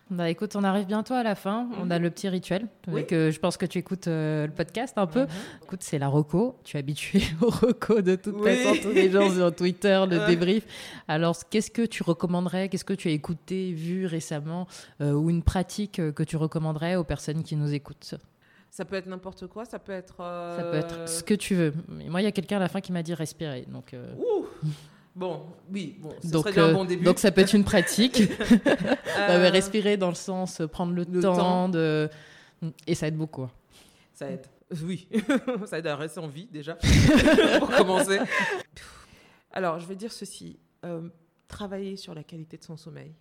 Bah écoute, on arrive bientôt à la fin. On a le petit rituel. Que je pense que tu écoutes le podcast un peu. Mhm. Écoute, c'est la reco. Tu es habitué au reco de toute façon, tous les gens sur Twitter, le débrief. Alors, qu'est-ce que tu recommanderais? Qu'est-ce que tu as écouté, vu récemment Ou une pratique que tu recommanderais aux personnes qui nous écoutent? Ça peut être n'importe quoi, ça peut être. Ça peut être ce que tu veux. moi, il y a quelqu'un à la fin qui m'a dit respirer. Donc. Ouh Bon, oui, bon, ce donc, serait un bon début. Donc ça peut être une pratique. euh... respirer dans le sens euh, prendre le, temps, de et ça aide beaucoup. Ça aide. Oui, ça aide à rester en vie déjà pour commencer. Alors, je vais dire ceci euh, travailler sur la qualité de son sommeil.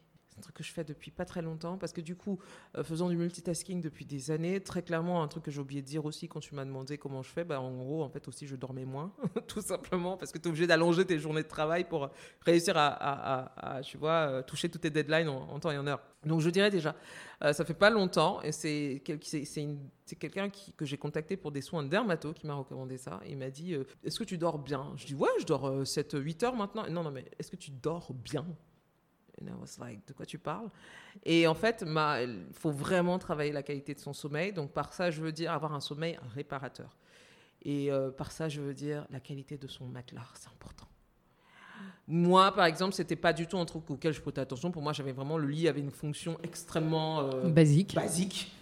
Truc que je fais depuis pas très longtemps parce que du coup, euh, faisant du multitasking depuis des années, très clairement, un truc que j'ai oublié de dire aussi quand tu m'as demandé comment je fais, bah, en gros, en fait aussi, je dormais moins, tout simplement, parce que tu es obligé d'allonger tes journées de travail pour réussir à, tu vois, euh, toucher toutes tes deadlines en, temps et en heure. Donc je dirais déjà, euh, ça fait pas longtemps, et c'est quelqu'un que j'ai contacté pour des soins de dermato qui m'a recommandé ça. Il m'a dit, est-ce que tu dors bien? Je dis, ouais, je dors 7-8 heures maintenant. Non, non, mais est-ce que tu dors bien? And I was like, de quoi tu parles? Et en fait, il faut vraiment travailler la qualité de son sommeil. Donc par ça, je veux dire avoir un sommeil réparateur. Et euh, par ça, je veux dire la qualité de son matelas, c'est important. Moi, par exemple, c'était pas du tout un truc auquel je prêtais attention. Pour moi, j'avais vraiment le lit avait une fonction extrêmement euh, basique. Basique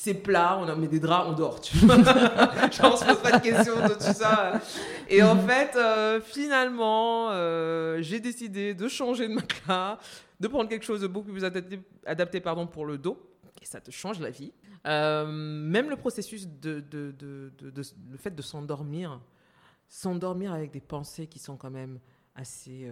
c'est plat, on mis des draps, on dort. Tu vois Genre, on se pose pas de questions de tout ça. Et en fait, euh, finalement, euh, j'ai décidé de changer de matelas, de prendre quelque chose de beaucoup plus adapté, adapté pardon, pour le dos. Et ça te change la vie. Euh, même le processus de, de, de le fait de s'endormir, s'endormir avec des pensées qui sont quand même assez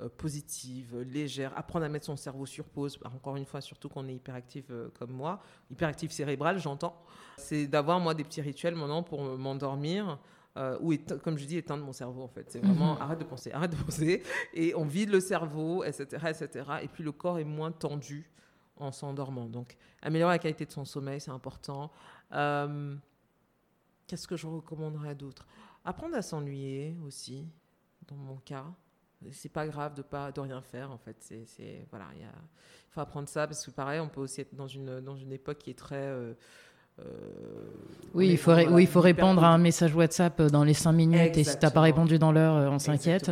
euh, positive, légère, apprendre à mettre son cerveau sur pause, encore une fois, surtout quand on est hyperactif euh, comme moi, hyperactif cérébral, j'entends, c'est d'avoir moi des petits rituels maintenant pour m'endormir. Euh, ou comme je dis, éteindre mon cerveau en fait. C'est vraiment mhm. arrête de penser, arrête de penser, et on vide le cerveau, etc., etc. Et puis le corps est moins tendu en s'endormant. Donc, améliorer la qualité de son sommeil, c'est important. Euh, qu'est-ce que je recommanderais d'autre? Apprendre à s'ennuyer aussi, dans mon cas. C'est pas grave de pas de rien faire en fait. C'est voilà, il faut apprendre ça parce que pareil, on peut aussi être dans une dans une époque qui est très euh, euh, oui, il faut, oui, il faut répondre à un message WhatsApp dans les 5 minutes et si tu n'as pas répondu dans l'heure, on s'inquiète.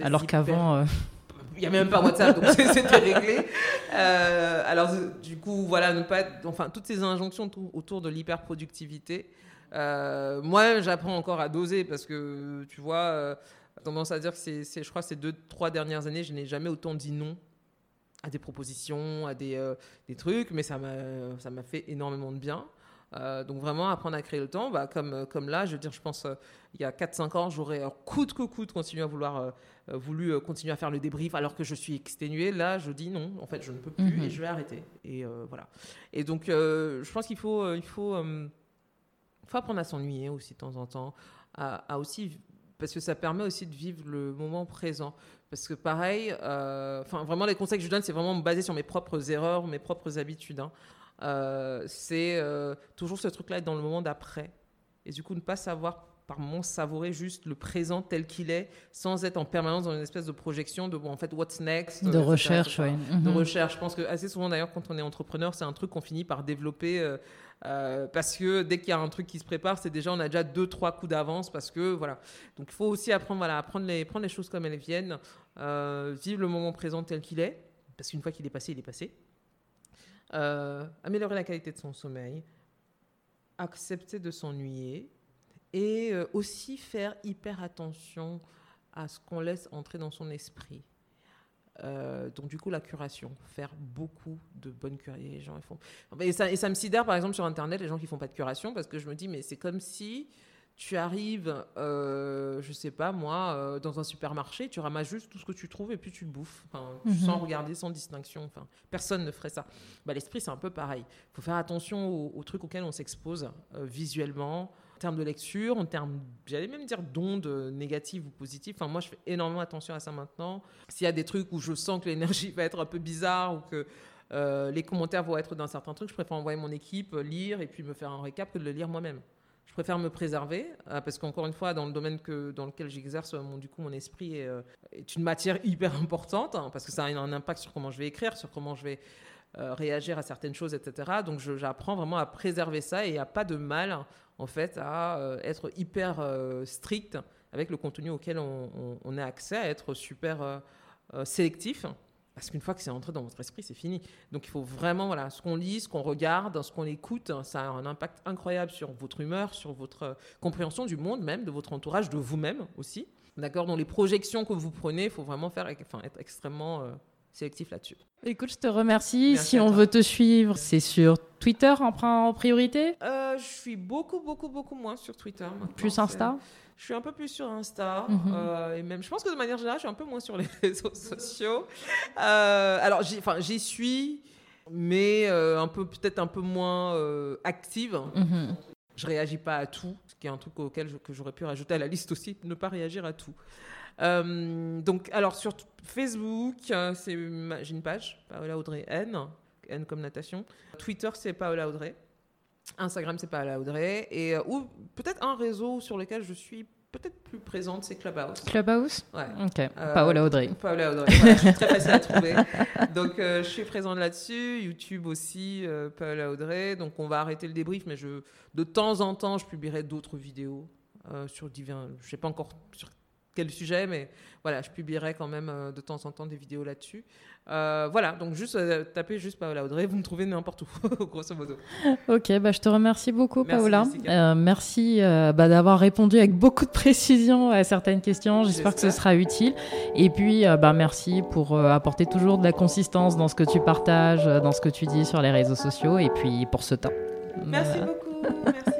Alors qu'avant, il n'y a même pas WhatsApp, donc c'était réglé. Euh, alors, du coup, voilà, ne pas enfin, toutes ces injonctions autour de l'hyperproductivité. Euh, moi, j'apprends encore à doser parce que, tu vois, euh, tendance à dire que c'est, je crois, ces deux, trois dernières années, je n'ai jamais autant dit non à des propositions, à des, euh, des trucs, mais ça m'a, ça m'a fait énormément de bien. Euh, donc vraiment apprendre à créer le temps, bah, comme, euh, comme là, je veux dire, je pense euh, il y a 4-5 ans, j'aurais coûte que coûte continué à vouloir voulu continuer à faire le débrief alors que je suis exténuée. Là, je dis non, en fait, je ne peux plus et mhm. je vais arrêter. Et voilà. Et donc, je pense qu'il faut, il faut, faut apprendre à s'ennuyer aussi de temps en temps, à, aussi parce que ça permet aussi de vivre le moment présent. Parce que pareil, enfin vraiment les conseils que je donne, c'est vraiment basé sur mes propres erreurs, mes propres habitudes. Hein. Euh, c'est euh, toujours ce truc-là être dans le moment d'après. Et du coup, ne pas savoir par moments savourer juste le présent tel qu'il est, sans être en permanence dans une espèce de projection de bon, en fait, what's next. De recherche, oui. De mhm. recherche. Je pense que assez souvent, d'ailleurs, quand on est entrepreneur, c'est un truc qu'on finit par développer. Euh, parce que dès qu'il y a un truc qui se prépare, c'est déjà on a déjà deux trois coups d'avance parce que voilà. Donc il faut aussi apprendre voilà, à prendre les prendre les choses comme elles viennent, vivre le moment présent tel qu'il est parce qu'une fois qu'il est passé, il est passé. Euh, améliorer la qualité de son sommeil, accepter de s'ennuyer et euh, aussi faire hyper attention à ce qu'on laisse entrer dans son esprit. Euh, donc du coup la curation, faire beaucoup de bonnes curations. Les gens ils font et ça, et ça me sidère par exemple sur internet les gens qui font pas de curation parce que je me dis mais c'est comme si tu arrives, euh, je sais pas moi, euh, dans un supermarché, tu ramasses juste tout ce que tu trouves et puis tu le bouffes, mhm. sans regarder, sans distinction. Enfin, personne ne ferait ça. Bah, L'esprit, c'est un peu pareil. Il faut faire attention aux, trucs auxquels on s'expose euh, visuellement, en termes de lecture, en termes, j'allais même dire d'ondes négatives ou positives. Enfin, moi, je fais énormément attention à ça maintenant. S'il y a des trucs où je sens que l'énergie va être un peu bizarre ou que euh, les commentaires vont être d'un certain truc, je préfère envoyer mon équipe, lire et puis me faire un récap que de le lire moi-même préfère me préserver euh, parce qu'encore une fois, dans le domaine que, dans lequel j'exerce, mon, du coup, mon esprit est, euh, une matière hyper importante hein, parce que ça a un impact sur comment je vais écrire, sur comment je vais euh, réagir à certaines choses, etc. Donc, j'apprends vraiment à préserver ça et il n'y a pas de mal, en fait, à être hyper strict avec le contenu auquel on, on, a accès, à être super sélectif. Parce qu'une fois que c'est entré dans votre esprit, c'est fini. Donc il faut vraiment, voilà, ce qu'on lit, ce qu'on regarde, ce qu'on écoute, ça a un impact incroyable sur votre humeur, sur votre euh, compréhension du monde même, de votre entourage, de vous-même aussi. D'accord? Dans les projections que vous prenez, il faut vraiment faire, enfin, être extrêmement euh, sélectif là-dessus. Écoute, je te remercie. si on veut te suivre, c'est sur Twitter en, priorité? Euh, Je suis beaucoup, beaucoup, beaucoup moins sur Twitter. Plus Insta? Je suis un peu plus sur Insta. Mhm. Euh, et même, je pense que de manière générale, je suis un peu moins sur les réseaux sociaux. Euh, alors, j'y suis, mais euh, un peu, peut-être un peu moins active. Mhm. Je réagis pas à tout, ce qui est un truc auquel que j'aurais pu rajouter à la liste aussi, ne pas réagir à tout. donc, alors sur Facebook, c'est j'ai une page, Paola Audrey N, N comme natation. Twitter, c'est Paola Audrey. Instagram, c'est pas la Audrey. Et, euh, ou peut-être un réseau sur lequel je suis peut-être plus présente, c'est Clubhouse. Clubhouse Ouais. Ok. Euh, Paola Audrey. Paola Audrey. Voilà, je très facile à trouver. Donc, euh, je suis présente là-dessus. YouTube aussi, Paola Audrey. Donc, on va arrêter le débrief, mais je, de temps en temps, je publierai d'autres vidéos sur divers. Je sais pas encore sur quel sujet, mais voilà, je publierai quand même euh, de temps en temps des vidéos là-dessus. Euh, voilà, donc juste euh, tapez juste Paola Audrey, vous me trouvez n'importe où, grosso modo. Ok, bah, je te remercie beaucoup, Paola. merci bah, d'avoir répondu avec beaucoup de précision à certaines questions. J'espère que ce sera utile. Et puis, bah, merci pour apporter toujours de la consistance dans ce que tu partages, dans ce que tu dis sur les réseaux sociaux, et puis pour ce temps. Merci beaucoup. Merci, merci.